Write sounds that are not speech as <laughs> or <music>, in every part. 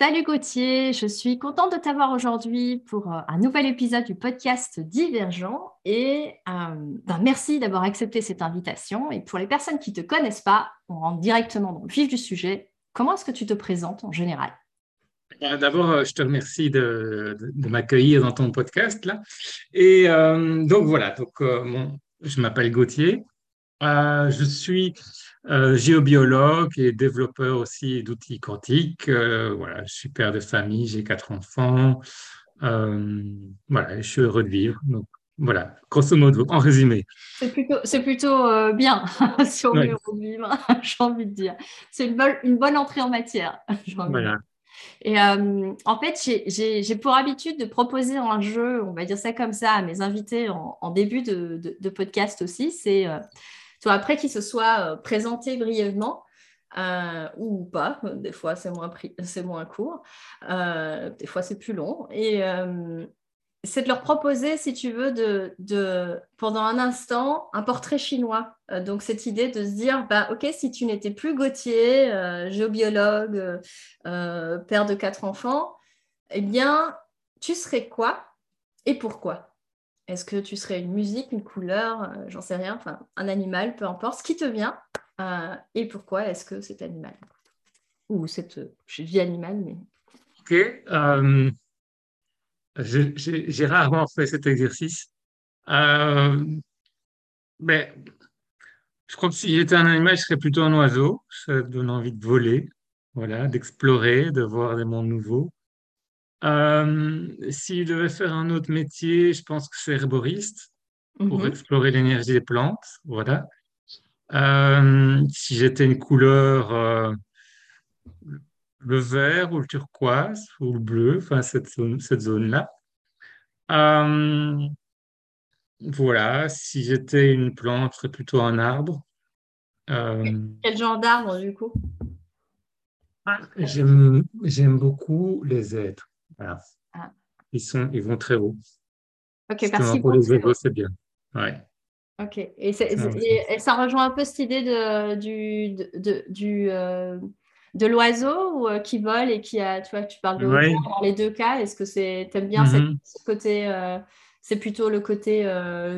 Salut Gauthier, je suis contente de t'avoir aujourd'hui pour euh, un nouvel épisode du podcast Divergent et euh, ben, merci d'avoir accepté cette invitation. Et pour les personnes qui ne te connaissent pas, on rentre directement dans le vif du sujet. Comment est-ce que tu te présentes en général? Euh, D'abord, je te remercie de, m'accueillir dans ton podcast là. Et donc voilà, donc je m'appelle Gauthier, je suis euh, géobiologue et développeur aussi d'outils quantiques. Euh, voilà, je suis père de famille, j'ai quatre enfants. Euh, voilà, je suis heureux de vivre. Donc, voilà, grosso modo, en résumé. C'est plutôt, c'est plutôt bien <laughs> si on veut vivre, <laughs> j'ai envie de dire. C'est une bonne, une bonne entrée en matière. <laughs> Voilà. Et en fait, j'ai pour habitude de proposer un jeu, on va dire ça comme ça, à mes invités en, début de, de, podcast aussi. C'est après qu'il se soit euh, présenté brièvement, euh, ou pas, des fois c'est moins, court, euh, des fois c'est plus long. Et c'est de leur proposer, si tu veux, de, de, pendant un instant, un portrait chinois. donc cette idée de se dire, bah, ok, si tu n'étais plus Gauthier, géobiologue, père de quatre enfants, eh bien, tu serais quoi et pourquoi? Est-ce que tu serais une musique, une couleur, euh, j'en sais rien, enfin un animal, peu importe, ce qui te vient euh, et pourquoi est-ce que cet animal? Ou cette vie animale, mais. Ok. Euh, j'ai rarement fait cet exercice. mais je crois que si j'étais un animal, je serais plutôt un oiseau. Ça donne envie de voler, voilà, d'explorer, de voir des mondes nouveaux. Euh, s'il devait faire un autre métier, je pense que c'est herboriste pour mhm. explorer l'énergie des plantes. Voilà. Euh, si j'étais une couleur, euh, le vert ou le turquoise ou le bleu, enfin cette zone, cette zone-là. voilà. Si j'étais une plante, ce serait plutôt un arbre. Quel genre d'arbre du coup? J'aime beaucoup les êtres. Ah. Ils, sont, ils vont très haut. Ok, merci. Pour les égos, c'est bien. Ouais. Ok. Et, ça rejoint un peu cette idée de, du, de, du, euh, de l'oiseau euh, qui vole et qui a, tu vois, tu parles de dans les deux cas. Est-ce que c'est, aimes bien mm-hmm. ce côté, euh, c'est plutôt le côté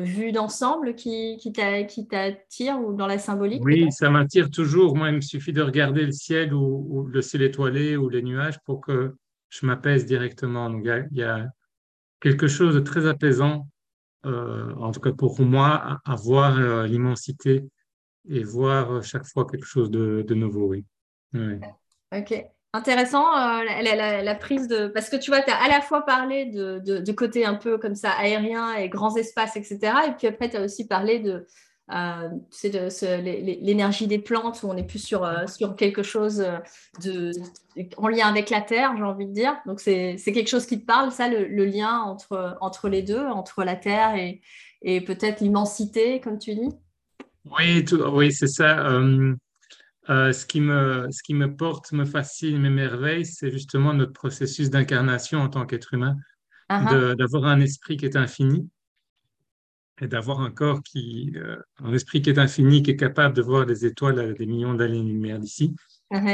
vue d'ensemble qui, qui t'attire ou dans la symbolique Oui, ça m'attire toujours. Moi, il me suffit de regarder le ciel ou, ou le ciel étoilé ou les nuages pour que je m'apaise directement. Donc, il y, a, quelque chose de très apaisant, euh, en tout cas pour moi, à, voir euh, l'immensité et voir euh, chaque fois quelque chose de, nouveau. Oui. Ok. Intéressant la, prise de. Parce que tu vois, tu as à la fois parlé de, de, côté un peu comme ça aérien et grands espaces, etc. Et puis après, tu as aussi parlé de, c'est euh, l'énergie des plantes où on est plus sur, euh, sur quelque chose euh, de, en lien avec la terre, j'ai envie de dire. Donc, c'est quelque chose qui te parle, ça, le, lien entre, entre les deux, entre la terre et, et peut-être l'immensité, comme tu dis? Oui, oui c'est ça. ce, qui me, ce qui me porte, me fascine, m'émerveille, c'est justement notre processus d'incarnation en tant qu'être humain, ah ah. d'avoir un esprit qui est infini et d'avoir un corps qui, euh, un esprit qui est infini, qui est capable de voir des étoiles à des millions d'années-lumière d'ici,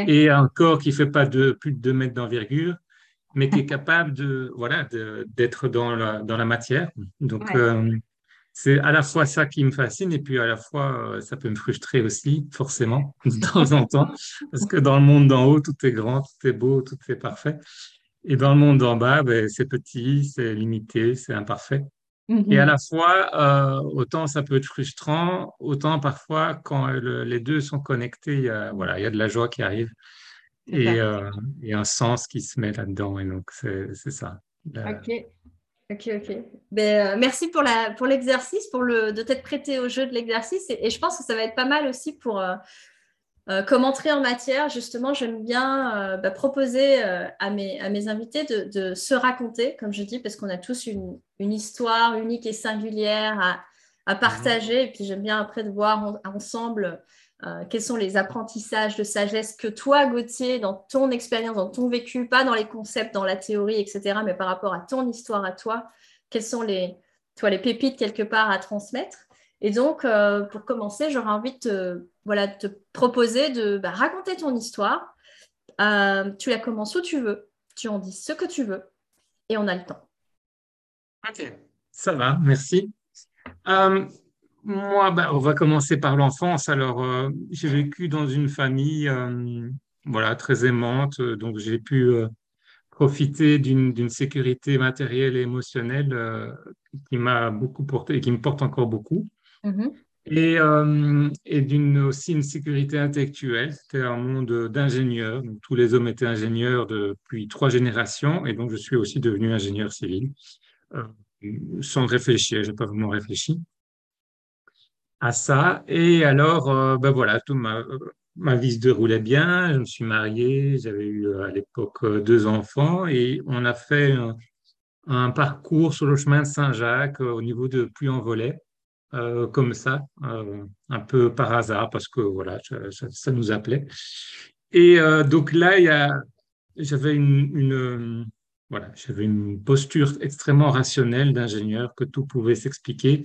et un corps qui fait pas de plus de 2 mètres d'envergure, mais qui est capable de, voilà, d'être dans la, dans la matière. Donc, euh, c'est à la fois ça qui me fascine, et puis à la fois, euh, ça peut me frustrer aussi, forcément, <laughs> de temps en temps, parce que dans le monde d'en haut, tout est grand, tout est beau, tout est parfait. Et dans le monde d'en bas, ben, c'est petit, c'est limité, c'est imparfait. Et à mhm. la fois, euh, autant ça peut être frustrant, autant parfois, quand les deux sont connectés, il y, a, voilà, il y a de la joie qui arrive et, euh, un sens qui se met là-dedans. Et donc, c'est ça. Ok, ok, ok. Ben, euh, merci pour l'exercice, pour, pour le, de t'être prêté au jeu de l'exercice. Et, je pense que ça va être pas mal aussi pour euh, comme entrée en matière, justement, j'aime bien euh, bah, proposer euh, à, mes, à, mes, invités de, se raconter, comme je dis, parce qu'on a tous une, histoire unique et singulière à, mhm. partager. Et puis j'aime bien après de voir ensemble quels sont les apprentissages de sagesse que toi, Gauthier, dans ton expérience, dans ton vécu, pas dans les concepts, dans la théorie, etc., mais par rapport à ton histoire à toi, quelles sont les, toi, les pépites quelque part à transmettre. Et donc, pour commencer, j'aurais envie de te voilà, te proposer de bah, raconter ton histoire. Euh, tu la commences où tu veux. tu en dis ce que tu veux et on a le temps. Ok, ça va, merci. Euh, moi, bah, on va commencer par l'enfance. Alors, euh, j'ai vécu dans une famille euh, voilà, très aimante, donc j'ai pu profiter d'une sécurité matérielle et émotionnelle qui m'a beaucoup porté et qui me porte encore beaucoup. Mm-hmm. Et, et d'une aussi une sécurité intellectuelle. C'était un monde d'ingénieurs. Tous les hommes étaient ingénieurs depuis trois générations, et donc je suis aussi devenu ingénieur civil sans réfléchir. Je n'ai pas vraiment réfléchi à ça. Et alors, euh, ben voilà, tout ma, ma vie se déroulait bien. Je me suis marié, j'avais eu euh, à l'époque euh, deux enfants et on a fait un, parcours sur le chemin de Saint-Jacques au niveau de Puy-en-Velay, comme ça, un peu par hasard parce que voilà, ça, ça nous appelait. Et donc là, il y a, j'avais une, une voilà, j'avais une posture extrêmement rationnelle d'ingénieur que tout pouvait s'expliquer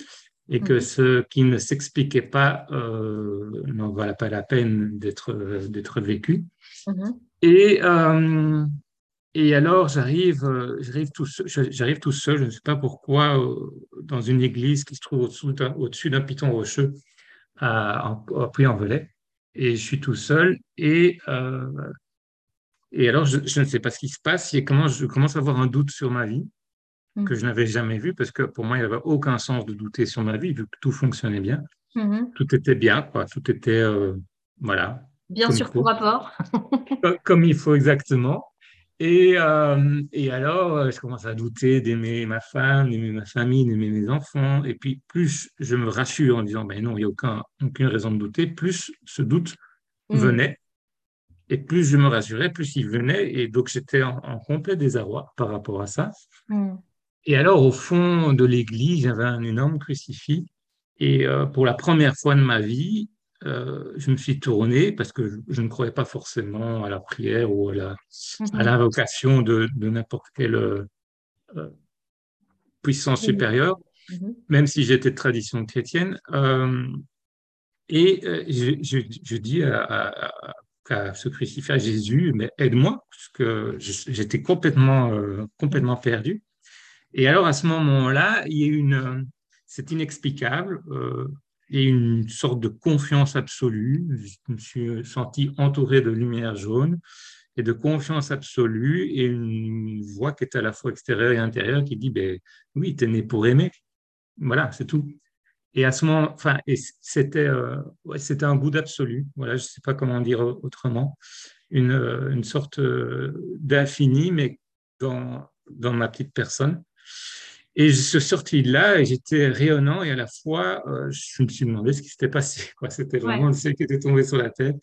et que mhm. ce qui ne s'expliquait pas euh, n'en valait pas la peine d'être d'être vécu. Mhm. Et euh, et alors j'arrive j'arrive tout j'arrive tout seul, je ne sais pas pourquoi euh, dans une église qui se trouve au-dessus d'un piton rocheux à, à Puy-en-Velay et je suis tout seul et euh, et alors je, je, ne sais pas ce qui se passe et comment je commence à avoir un doute sur ma vie Mm. que je n'avais jamais vu parce que pour moi, il n'y avait aucun sens de douter sur ma vie vu que tout fonctionnait bien. Mm-hmm. Tout était bien, quoi. Tout était, euh, voilà. Bien sûr, pour rapport. comme il faut exactement. Et, euh, et alors, euh, je commence à douter d'aimer ma femme, d'aimer ma famille, d'aimer mes enfants. Et puis, plus je me rassure en disant, ben non, il n'y a aucun, aucune raison de douter, plus ce doute mm. venait. Et plus je me rassurais, plus il venait. Et donc, j'étais en, complet désarroi par rapport à ça. Mm. Et alors, au fond de l'église, avait un énorme crucifix. Et euh, pour la première fois de ma vie, euh, je me suis tourné parce que je, ne croyais pas forcément à la prière ou à la mhm. l'invocation de, de n'importe quelle euh, puissance supérieure, mhm. même si j'étais de tradition chrétienne. et je, je, je, dis à, à, à, ce crucifix à Jésus, mais aide-moi, parce que j'étais complètement, complètement perdu. Et alors, à ce moment-là, il y a une, c'est inexplicable, euh, et une sorte de confiance absolue. Je me suis senti entouré de lumière jaune et de confiance absolue et une voix qui est à la fois extérieure et intérieure qui dit, ben, oui, tu es né pour aimer. Voilà, c'est tout. Et à ce moment, enfin, c'était, euh, c'était un goût d'absolu. Voilà, je sais pas comment dire autrement. Une, une sorte euh, d'infini, mais dans, dans ma petite personne. Et je suis sorti de là et j'étais rayonnant et à la fois, euh, je me suis demandé ce qui s'était passé. <laughs> C'était vraiment le ciel qui était tombé sur la tête.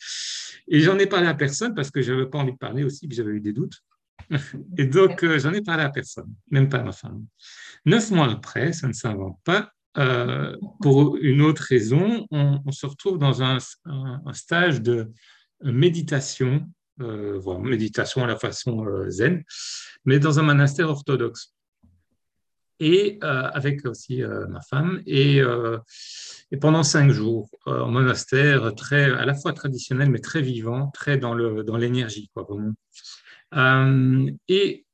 Et j'en ai parlé à personne parce que je n'avais pas envie de parler aussi, que j'avais eu des doutes. <laughs> Et donc, euh, j'en ai parlé à personne, même pas à ma femme. Neuf mois après, ça ne s'invente pas. Euh, pour une autre raison, on, se retrouve dans un, un, stage de méditation, voilà, méditation à la façon zen, mais dans un monastère orthodoxe et euh, avec aussi euh, ma femme. Et, euh, et, pendant cinq jours, en monastère, très, à la fois traditionnel, mais très vivant, très dans l'énergie, dans quoi, vraiment. et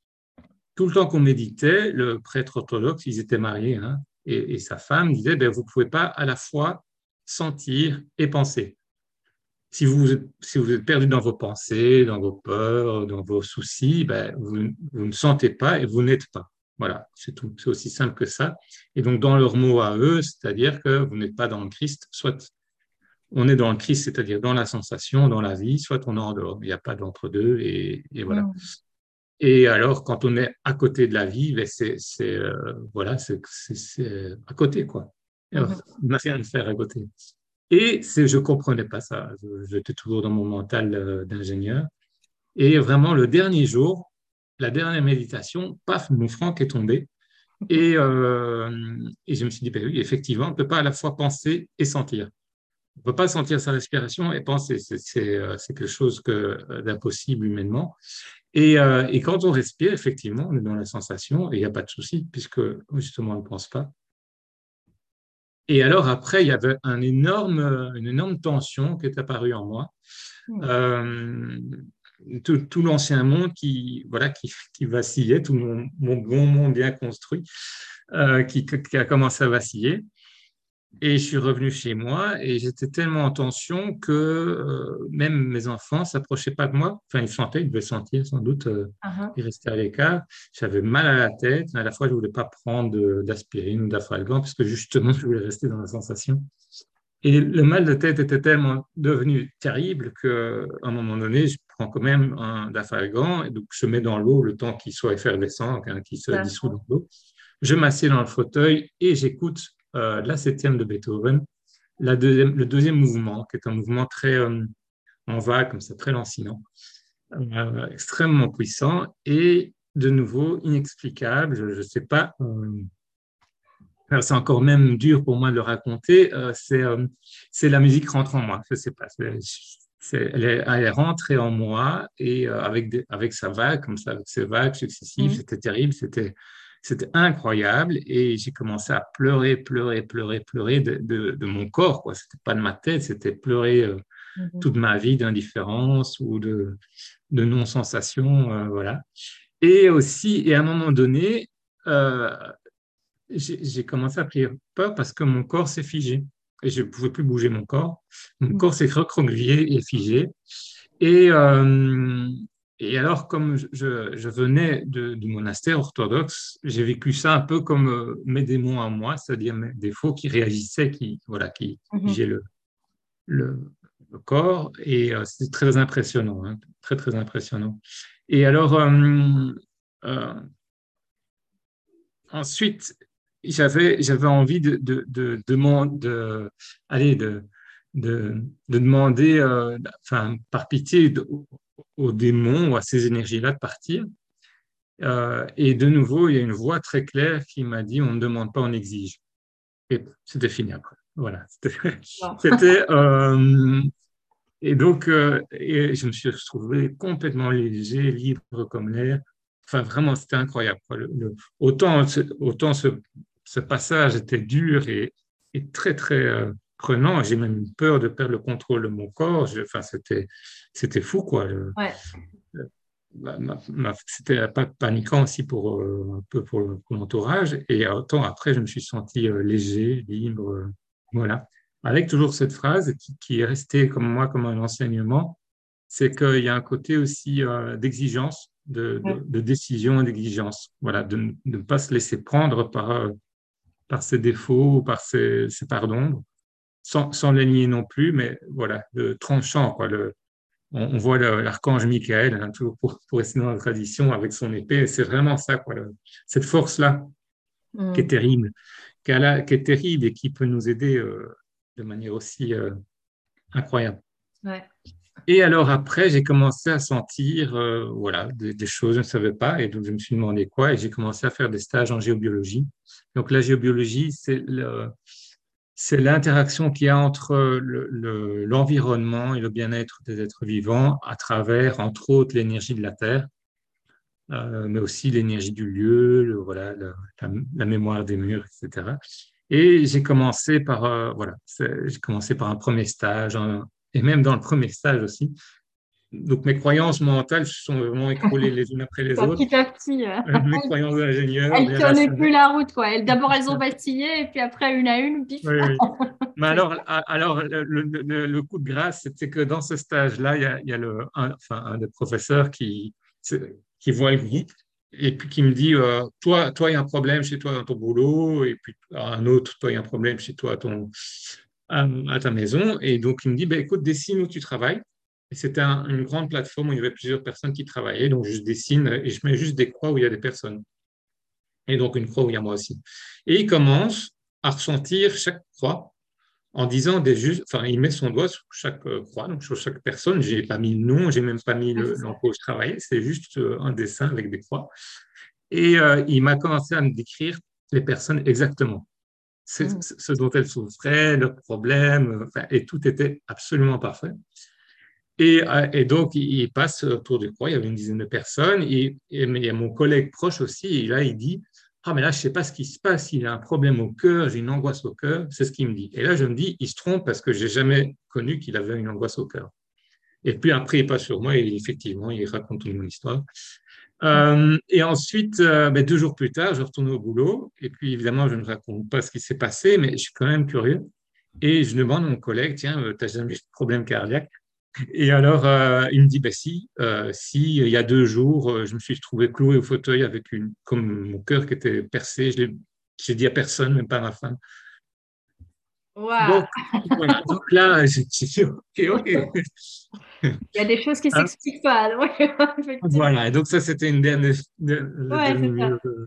tout le temps qu'on méditait, le prêtre orthodoxe, ils étaient mariés, hein, et, sa femme disait, ben, vous ne pouvez pas à la fois sentir et penser. Si vous, si vous êtes perdu dans vos pensées, dans vos peurs, dans vos soucis, ben, vous, vous ne sentez pas et vous n'êtes pas. Voilà, c'est tout. C'est aussi simple que ça. Et donc, dans leurs mots à eux, c'est-à-dire que vous n'êtes pas dans le Christ, soit on est dans le Christ, c'est-à-dire dans la sensation, dans la vie, soit on est en dehors. Il n'y a pas d'entre-deux. Et, voilà. Mm. Et alors, quand on est à côté de la vie, ben c'est euh, voilà, c'est à côté, quoi. Mm-hmm. On n'a rien à faire à côté. Et je ne comprenais pas ça. J'étais toujours dans mon mental euh, d'ingénieur. Et vraiment, le dernier jour, la dernière méditation, paf, mon franc est tombé. Et, euh, et je me suis dit, ben oui, effectivement, on ne peut pas à la fois penser et sentir. On ne peut pas sentir sa respiration et penser. C'est euh, quelque chose euh, d'impossible humainement. Et, et, quand on respire, effectivement, on est dans la sensation et il n'y a pas de souci, puisque justement, on ne pense pas. Et alors, après, il y avait un énorme, une énorme tension qui est apparue en moi. Mmh tout, l'ancien monde qui, voilà, qui, vacillait, tout mon, bon monde bien construit, euh, qui, a commencé à vaciller. Et je suis revenu chez moi et j'étais tellement en tension que euh, même mes enfants ne s'approchaient pas de moi. Enfin, ils sentaient, ils devaient sentir sans doute, euh, uh-huh. ils restaient à l'écart. J'avais mal à la tête. À la fois, je ne voulais pas prendre d'aspirine ou d'afalgan parce que justement, <laughs> je voulais rester dans la sensation. Et le mal de tête était tellement devenu terrible qu'à un moment donné, je prends quand même un dafalgan et donc je mets dans l'eau le temps qu'il soit effervescent, qu'il se dissout dans l'eau. Je m'assieds dans le fauteuil et j'écoute euh, la septième de Beethoven, la deuxième, le deuxième mouvement, qui est un mouvement très euh, en vague, comme ça, très lancinant, euh, extrêmement puissant et de nouveau inexplicable. Je ne sais pas c'est encore même dur pour moi de le raconter, euh, euh, c'est la musique rentre en moi. Je sais pas. elle, est, elle, rentrée en moi et euh, avec, avec sa vague, comme ça, avec ses vagues successives, mmh. c'était terrible, c'était c'était incroyable et j'ai commencé à pleurer, pleurer, pleurer, pleurer de, de, mon corps. Ce n'était pas de ma tête, c'était pleurer mmh. toute ma vie d'indifférence ou de, de non-sensation. voilà. Et aussi, et à un moment donné, j'ai commencé à prier peur parce que mon corps s'est figé et je ne pouvais plus bouger mon corps. Mon mm. corps s'est recroquevillé et figé. Et, euh, et alors, comme je, je venais du monastère orthodoxe, j'ai vécu ça un peu comme euh, mes démons à moi, c'est-à-dire mes défauts qui réagissaient, qui, voilà, qui figeaient le, le, corps. Et euh, c'était très impressionnant, hein, très, très impressionnant. Et alors, ensuite, j'avais, j'avais envie de, de, de, de, aller de, de, demander, euh, enfin, par pitié aux démons ou à ces énergies-là de partir. Euh, et de nouveau, il y a une voix très claire qui m'a dit on ne demande pas, on exige. Et c'était fini après. Voilà. C'était. <laughs> Euh, et donc, et je me suis retrouvé complètement léger, libre comme l'air. Enfin, vraiment, c'était incroyable. autant, autant ce, ce passage était dur et, très, très euh, prenant. J'ai même eu peur de perdre le contrôle de mon corps. enfin, c'était, c'était fou, quoi. Ouais. c'était pas paniquant aussi pour, euh, un peu pour, l'entourage. Et autant après, je me suis senti euh, léger, libre. voilà. Avec toujours cette phrase qui, est restée comme moi comme un enseignement, c'est qu'il y a un côté aussi d'exigence, de, décision et d'exigence. Voilà, de, ne pas se laisser prendre par par ses défauts ou par ses, pardons, sans, sans les nier non plus, mais voilà, le tranchant. Quoi, le, on, voit l'archange Michael, hein, toujours pour, pour rester dans la tradition, avec son épée, c'est vraiment ça, quoi, cette force-là mm. qui est terrible, qui, a, qui, est terrible et qui peut nous aider euh, de manière aussi euh, incroyable. Ouais. Et alors après, j'ai commencé à sentir euh, voilà, des, choses, je ne savais pas, et donc je me suis demandé quoi, et j'ai commencé à faire des stages en géobiologie. Donc la géobiologie, c'est l'interaction qu'il y a entre l'environnement le, et le bien-être des êtres vivants à travers, entre autres, l'énergie de la Terre, euh, mais aussi l'énergie du lieu, la, mémoire des murs, etc. Et j'ai commencé par euh, voilà, j'ai commencé par un premier stage en, et même dans le premier stage aussi. Donc mes croyances mentales se sont vraiment écroulées <laughs> les unes après les autres. Petit à petit. Euh, mes croyances d'ingénieur. Elles ne tenaient plus la route. quoi. D'abord, elles ont <laughs> vacillé et puis après, une à une, pif. <laughs> Mais alors, alors le, coup de grâce, c'est que dans ce stage-là, il y a, il y a le, un, enfin, un des professeurs qui, qui voit le groupe et puis qui me dit euh, toi, toi, il y a un problème chez toi dans ton boulot, et puis un autre, toi, il y a un problème chez toi ton, à, ta maison. Et donc, il me dit, bah, écoute, dessine où tu travailles. Et c'était une grande plateforme où il y avait plusieurs personnes qui travaillaient. Donc, je dessine et je mets juste des croix où il y a des personnes. Et donc, une croix où il y a moi aussi. Et il commence à ressentir chaque croix en disant des juste, enfin, il met son doigt sur chaque euh, croix, donc sur chaque personne. J'ai pas mis le nom, j'ai même pas mis l'emploi où je travaillais. C'est juste euh, un dessin avec des croix. Et euh, il m'a commencé à me décrire les personnes exactement. Mm. ce dont elle souffrait, leurs problèmes, et tout était absolument parfait. Et, euh, et, donc, il passe autour du croix, il y avait une dizaine de personnes, et, il y a mon collègue proche aussi, et là, il dit, ah, mais là, je ne sais pas ce qui se passe, il a un problème au cœur, j'ai une angoisse au cœur, c'est ce qu'il me dit. Et là, je me dis, il se trompe parce que je n'ai jamais connu qu'il avait une angoisse au cœur. Et puis après, il passe sur moi et effectivement, il raconte toute mon histoire. Euh, et ensuite, euh, ben, deux jours plus tard, je retourne au boulot. Et puis, évidemment, je ne raconte pas ce qui s'est passé, mais je suis quand même curieux. Et je demande à mon collègue, tiens, tu n'as jamais eu de problème cardiaque? Et alors, il me dit, ben si, si, il y a deux jours, je me suis trouvé cloué au fauteuil avec comme mon cœur qui était percé. Je l'ai dit à personne, même pas à ma femme. Donc, donc, là, j'ai dit, OK, OK. Il y a des choses qui ne hein? s'expliquent pas. <laughs> voilà, et donc ça, c'était une dernière, le,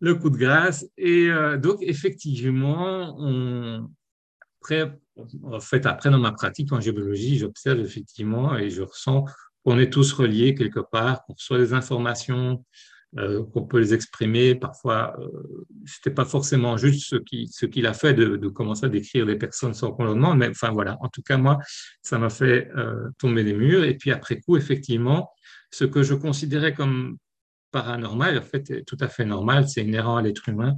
le, coup de grâce. Et euh, donc, effectivement, on, après, en fait, après, dans ma pratique en géologie, j'observe effectivement et je ressens qu'on est tous reliés quelque part, qu'on reçoit des informations, euh, qu'on peut les exprimer. Parfois, euh, ce n'était pas forcément juste ce qu'il a fait de, commencer à décrire des personnes sans qu'on le demande, mais enfin voilà, en tout cas, moi, ça m'a fait euh, tomber des murs. Et puis après coup, effectivement, ce que je considérais comme paranormal, en fait, tout à fait normal, c'est inhérent à l'être humain,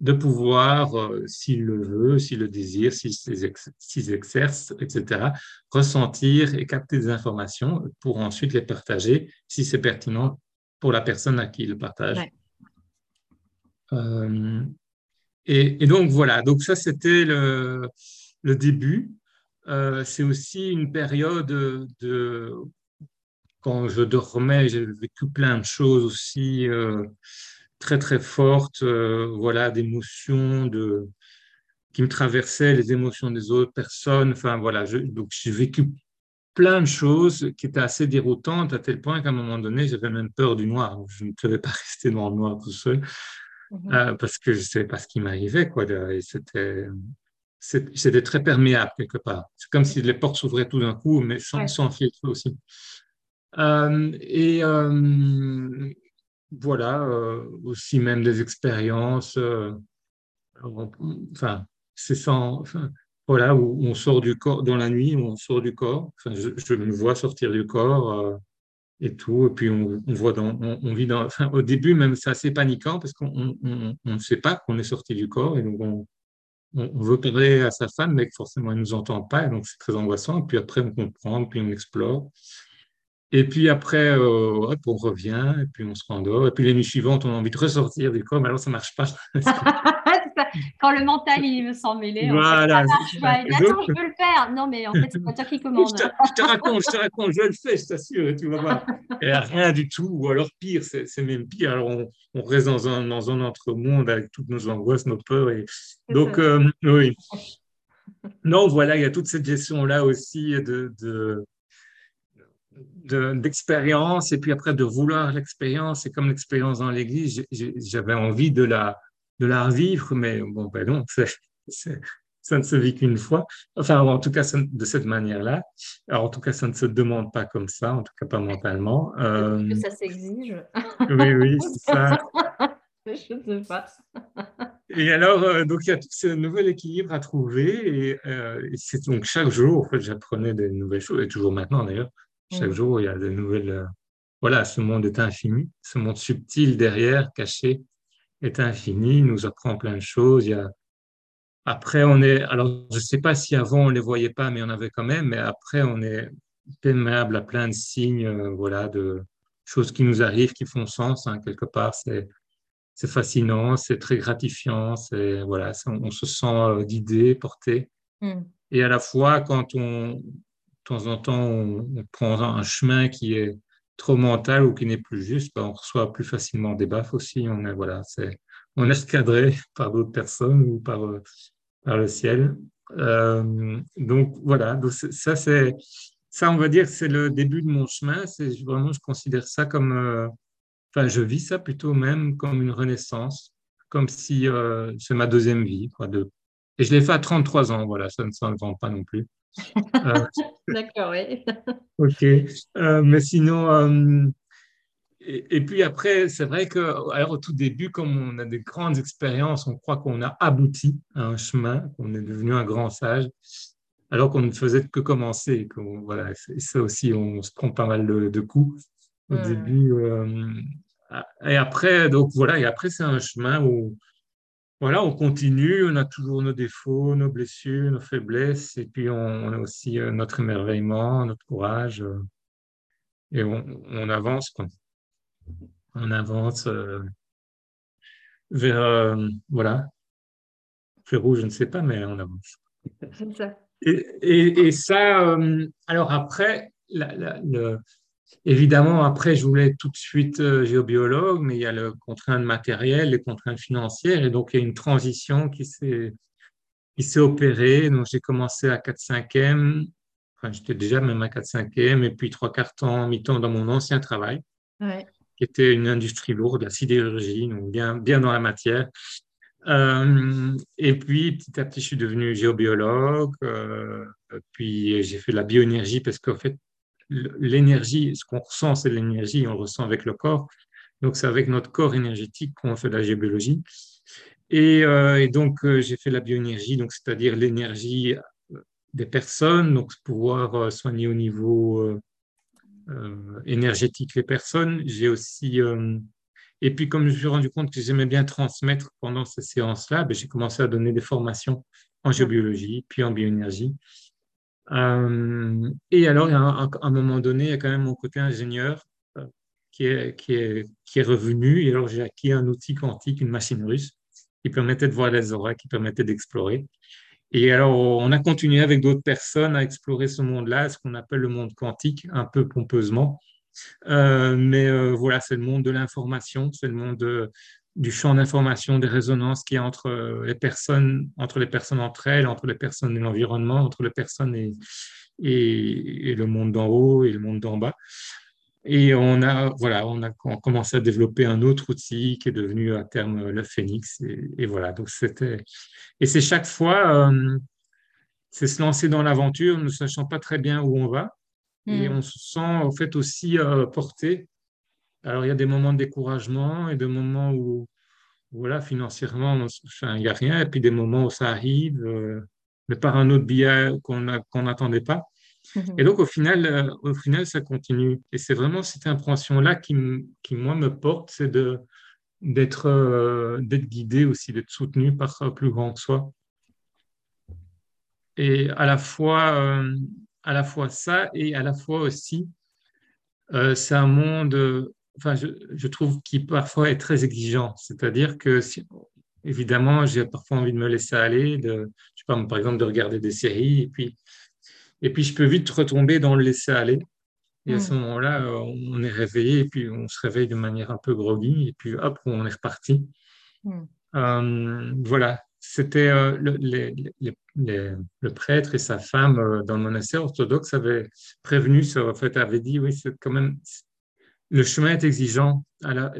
de pouvoir, s'il le veut, s'il le désire, s'il exerce, etc., ressentir et capter des informations pour ensuite les partager si c'est pertinent pour la personne à qui il le partage. Euh, et, donc voilà, donc ça c'était le, le, début. Euh, c'est aussi une période de quand je dormais, j'ai vécu plein de choses aussi euh, très très fortes, voilà, d'émotions, de qui me traversaient les émotions des autres personnes. Enfin voilà, je, donc j'ai vécu plein de choses qui étaient assez déroutantes à tel point qu'à un moment donné, j'avais même peur du noir. Je ne pouvais pas <laughs> rester dans le noir tout seul mhm. euh, parce que je ne savais pas ce qui m'arrivait. Quoi. C'était, c'était très perméable quelque part. C'est comme si les portes s'ouvraient tout d'un coup, mais sans, sans filtre aussi. Euh, et euh, voilà, aussi même des expériences. enfin, c'est sans voilà, où on sort du corps dans la nuit, on sort du corps. Enfin, je, me vois sortir du corps euh, et tout. Et puis on, voit dans, on, vit dans. Enfin, au début même, c'est assez paniquant parce qu'on ne sait pas qu'on est sorti du corps et donc on, veut parler à sa femme, mais forcément elle nous entend pas, et donc c'est très angoissant. Et puis après on comprend, puis on explore. Et puis après, euh, on revient, et puis on se rendort. Et puis les nuits suivantes, on a envie de ressortir du corps, mais alors ça marche pas. <laughs> <laughs> quand le mental il veut s'en mêler, voilà, fait, ça Attends, je veux le faire. Non, mais en fait, c'est pas toi qui commande. je, te, raconte, je te raconte, je le fais, je t'assure, tu vas voir. Et rien du tout, ou alors pire, c'est même pire. Alors on, on reste dans un, dans un entre-monde avec toutes nos angoisses, nos peurs. Et... Donc, euh, oui. Non, voilà, il y a toute cette gestion-là aussi de, de d'expérience et puis après de vouloir l'expérience et comme l'expérience dans l'église j'avais envie de la de la revivre, mais bon, ben non, <laughs> ça ne se vit qu'une fois. Enfin, en tout cas, de cette manière-là. Alors, en tout cas, ça ne se demande pas comme ça, en tout cas pas mentalement. <laughs> Euh... Que ça s'exige. oui, oui, <laughs> c'est ça. Je ne sais pas. et alors, euh, donc, il y a tout ce nouvel équilibre à trouver. Et, euh, c'est donc chaque jour, en fait, j'apprenais des nouvelles choses, et toujours maintenant d'ailleurs. Chaque mm. jour, il y a de nouvelles. Voilà, ce monde est infini, ce monde subtil derrière, caché, est infini, nous apprend plein de choses. Il y a... Après, on est, alors je ne sais pas si avant on ne les voyait pas, mais on avait quand même, mais après on est perméable à plein de signes, euh, voilà, de choses qui nous arrivent, qui font sens, hein, quelque part. C'est, c'est fascinant, c'est très gratifiant, c'est, voilà, on, se sent euh, guidé, porté. Mm. Et à la fois, quand on, de temps en temps, on, on prend un chemin qui est trop mental ou qui n'est plus juste, ben, on reçoit plus facilement des baffes aussi. On est, voilà, c'est, on est cadré <laughs> par d'autres personnes ou par, euh, par le ciel. Euh, donc voilà, donc ça c'est ça on va dire c'est le début de mon chemin. C'est vraiment je considère ça comme, euh, enfin je vis ça plutôt même comme une renaissance, comme si c'est ma deuxième vie. Quoi, et je l'ai fait à 33 ans, voilà, ça ne s'invente pas non plus. Euh, <laughs> D'accord, oui. <laughs> ok. Euh, mais sinon, euh, et, puis après, c'est vrai que alors, au tout début, comme on a des grandes expériences, on croit qu'on a abouti à un chemin, qu'on est devenu un grand sage, alors qu'on ne faisait que commencer. voilà, ça aussi, on se prend pas mal de, coups au hmm. début. et après, donc voilà, et après, c'est un chemin où voilà, on continue, on a toujours nos défauts, nos blessures, nos faiblesses, et puis on, a aussi euh, notre émerveillement, notre courage, euh, et on, avance, quoi. On avance euh, vers, voilà, vers où, je ne sais pas, mais on avance. Et, ça, alors après, le, Évidemment, après, je voulais tout de suite euh, géobiologue, mais il y a le contrainte matérielle, les contraintes financières, et donc il y a une transition qui s'est qui s'est opérée. Donc j'ai commencé à 4-5e, enfin j'étais déjà même à 4-5e, et puis trois quarts temps, mi-temps dans mon ancien travail, qui était une industrie lourde, la sidérurgie, donc bien, bien dans la matière. Euh, et puis petit à petit, je suis devenu géobiologue, euh, puis j'ai fait de la bioénergie parce qu'en fait, l'énergie, ce qu'on ressent, c'est l'énergie, on le ressent avec le corps. Donc, c'est avec notre corps énergétique qu'on fait de la géologie. Et, euh, donc, euh, j'ai fait la bioénergie, donc c'est-à-dire l'énergie euh, des personnes, donc pouvoir soigner au niveau énergétique les personnes. J'ai aussi et puis, comme je me suis rendu compte que j'aimais bien transmettre pendant ces séances-là, ben, j'ai commencé à donner des formations en géobiologie, puis en bioénergie. Euh, et alors, à un, moment donné, il y a quand même mon côté ingénieur euh, qui, est, revenu. Et alors, j'ai acquis un outil quantique, une machine russe, qui permettait de voir les auras, qui permettait d'explorer. Et alors, on a continué avec d'autres personnes à explorer ce monde-là, ce qu'on appelle le monde quantique, un peu pompeusement. Euh, mais voilà, c'est le monde de l'information, c'est le monde de, du champ d'information, des résonances qui est entre euh, les personnes, entre les personnes entre elles, entre les personnes et l'environnement, entre les personnes et, et, le monde d'en haut et le monde d'en bas. Et on a, voilà, on a, commencé à développer un autre outil qui est devenu à terme le Phoenix. Et, voilà, donc c'était. Et c'est chaque fois, euh, c'est se lancer dans l'aventure, ne sachant pas très bien où on va. Et hmm. on se sent en fait aussi euh, porté alors, il y a des moments de découragement et des moments où, voilà, financièrement, il n'y a rien, et puis des moments où ça arrive, euh, mais par un autre biais qu'on n'attendait pas. Mhm. Et donc, au final, euh, au final, ça continue. Et c'est vraiment cette impression-là qui, qui, moi, me porte, c'est d'être, euh, guidé aussi, d'être soutenu par plus grand que soi. Et à la fois, à la fois ça, et à la fois aussi, c'est un monde enfin, je, trouve qu'il parfois est très exigeant. C'est-à-dire que, évidemment, j'ai parfois envie de me laisser aller, de, je sais pas, par exemple, de regarder des séries, et puis, et puis je peux vite retomber dans le laisser aller. Et à ce mm. moment-là, euh, on est réveillé, et puis on se réveille de manière un peu groggy, et puis hop, on est reparti. Mm. Euh, voilà, c'était euh, le, le, prêtre et sa femme dans le monastère orthodoxe avaient prévenu, ça, en fait, avaient dit, oui, c'est quand même, le chemin est exigeant.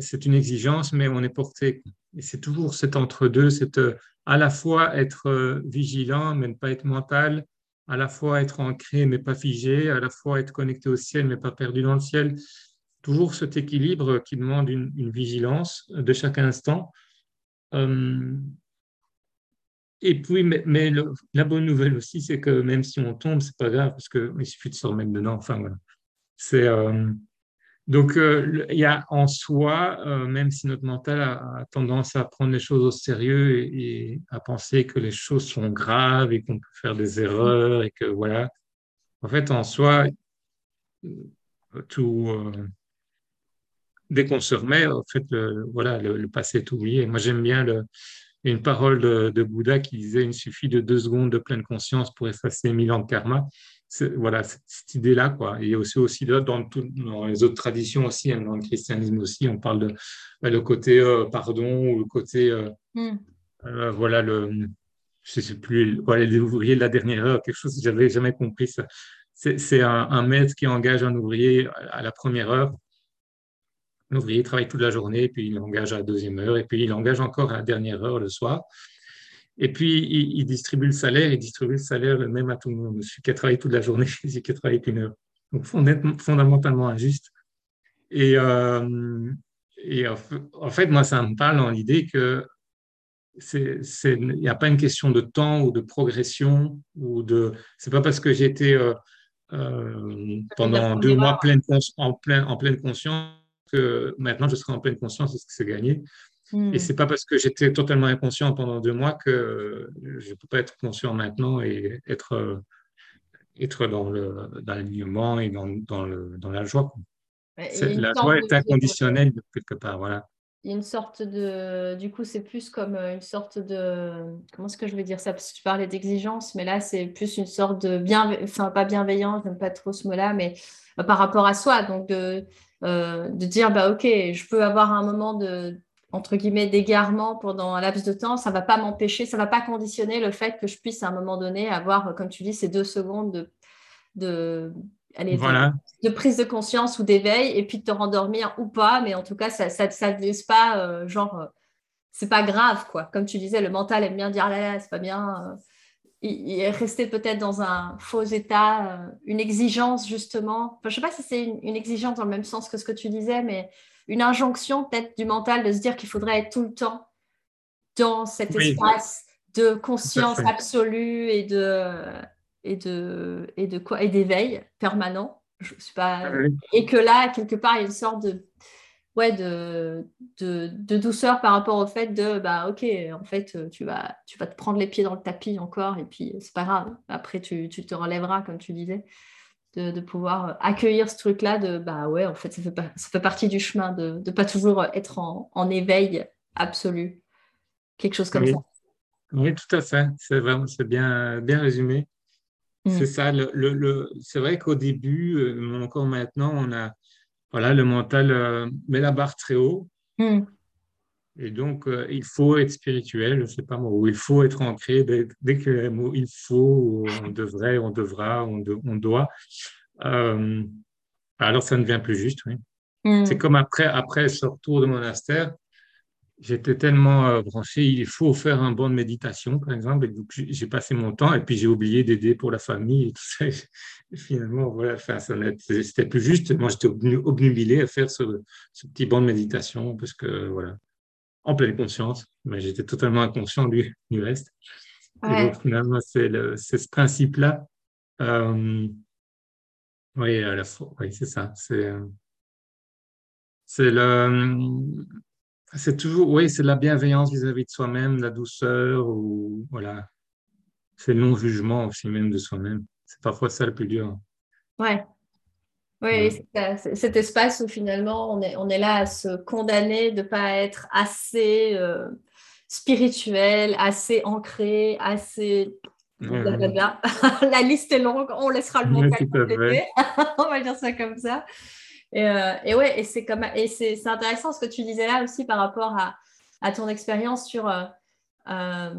C'est une exigence, mais on est porté. Et c'est toujours cet entre-deux, c'est euh, à la fois être euh, vigilant, mais ne pas être mental, à la fois être ancré, mais pas figé, à la fois être connecté au ciel, mais pas perdu dans le ciel. Toujours cet équilibre qui demande une, vigilance de chaque instant. Euh, et puis, mais, la bonne nouvelle aussi, c'est que même si on tombe, c'est pas grave, parce qu'il suffit de se remettre dedans. Enfin, voilà. C'est. Donc, euh, il y a en soi, euh, même si notre mental a, tendance à prendre les choses au sérieux et, à penser que les choses sont graves et qu'on peut faire des erreurs et que voilà, en fait, en soi, tout, euh, dès qu'on se remet, en fait, le, voilà, le, passé est oublié. Moi, j'aime bien une parole de, Bouddha qui disait il suffit de deux secondes de pleine conscience pour effacer mille ans de karma voilà, cette, idée-là. Quoi. Et aussi, aussi dans, dans, les autres traditions aussi, hein, dans le christianisme aussi, on parle de bah, le côté euh, pardon ou le côté, euh, euh, voilà, le, je sais plus, voilà, les ouvriers de la dernière heure, quelque chose que j'avais jamais compris. Ça. C'est, un, maître qui engage un ouvrier à la première heure. L'ouvrier travaille toute la journée, puis il engage à la deuxième heure, et puis il engage encore à la dernière heure le soir. Et puis, il, distribue le salaire, il distribue le salaire le même à tout le monde. Celui qui a travaillé toute la journée, <laughs> celui qui a travaillé qu'une heure. Donc, fondamentalement injuste. Et, euh, et en fait, moi, ça me parle dans l'idée que il n'y a pas une question de temps ou de progression ou de. C'est pas parce que j'ai été euh, euh, pendant deux mois pleine, en, plein, en pleine conscience que maintenant je serai en pleine conscience de ce que c'est gagné. Hmm. Et c'est pas parce que j'étais totalement inconscient pendant deux mois que je peux pas être conscient maintenant et être, être dans l'alignement et dans, dans, le, dans la joie. la joie est inconditionnelle quelque part, voilà il y a une sorte de. Du coup, c'est plus comme une sorte de. Comment est-ce que je vais dire ça? Parce que tu parlais d'exigence, mais là, c'est plus une sorte de bien. Enfin, pas bienveillance, j'aime pas trop ce mot-là, mais euh, par rapport à soi. Donc, de, euh, de dire, bah, OK, je peux avoir un moment de entre guillemets d'égarement pendant un laps de temps, ça ne va pas m'empêcher, ça ne va pas conditionner le fait que je puisse à un moment donné avoir, comme tu dis, ces deux secondes de, de, de, prise de conscience ou d'éveil et puis de te rendormir ou pas, mais en tout cas, ça ne laisse pas, euh, genre, euh, c'est pas grave, quoi. Comme tu disais, le mental aime bien dire, là là, c'est pas bien. Euh, il, est resté peut-être dans un faux état, une exigence, justement. je sais pas si c'est une, exigence dans le même sens que ce que tu disais, mais une injonction peut-être du mental de se dire qu'il faudrait être tout le temps dans cet espace de conscience absolue et de et de, et de quoi et d'éveil permanent. Je pas... Ah et que là, quelque part, il y a une sorte de, ouais, de, de, de, douceur par rapport au fait de, bah, ok, en fait, tu vas, tu vas te prendre les pieds dans le tapis encore, et puis c'est pas grave. Après, tu, tu, te relèveras, comme tu disais, de, de, pouvoir accueillir ce truc-là, de, bah ouais, en fait, ça fait, pas, ça fait partie du chemin, de ne pas toujours être en, en, éveil absolu. Quelque chose comme ça. Oui, tout à fait. C'est vraiment, c'est bien, bien résumé. C'est mm. ça. Le, le, c'est vrai qu'au début, euh, encore maintenant, on a voilà, le mental euh, met la barre très haut. Mm. Et donc, euh, il faut être spirituel, je ne sais pas moi, ou il faut être ancré dès, dès que le mot il faut, on devrait, on devra, on, on doit. alors, ça ne devient plus juste, oui. Mm. C'est comme après, après ce retour de monastère, j'étais tellement euh, branché, il faut faire un banc de méditation, par exemple, et donc j'ai passé mon temps, et puis j'ai oublié d'aider pour la famille, et tout ça. Et <laughs> finalement, voilà, enfin, c'était plus juste. Moi, j'étais obnubilé à faire ce, petit banc de méditation, parce que, voilà, en pleine conscience, mais j'étais totalement inconscient du, du reste. Et donc, finalement, c'est ce principe-là. Euh, oui, à la fois, oui, c'est ça. C'est euh, c'est le c'est toujours, oui, c'est la bienveillance vis-à-vis de soi-même, la douceur, ou voilà. C'est le non-jugement aussi même de soi-même. C'est parfois ça le plus dur. Ouais. Oui, cet espace où finalement on est, on est là à se condamner de ne pas être assez euh, spirituel, assez ancré, assez. <laughs> la liste est longue, on laissera le monde compléter. <laughs> on va dire ça comme ça. Et, euh, et ouais, et c'est comme et c'est intéressant ce que tu disais là aussi par rapport à, à ton expérience sur euh, euh,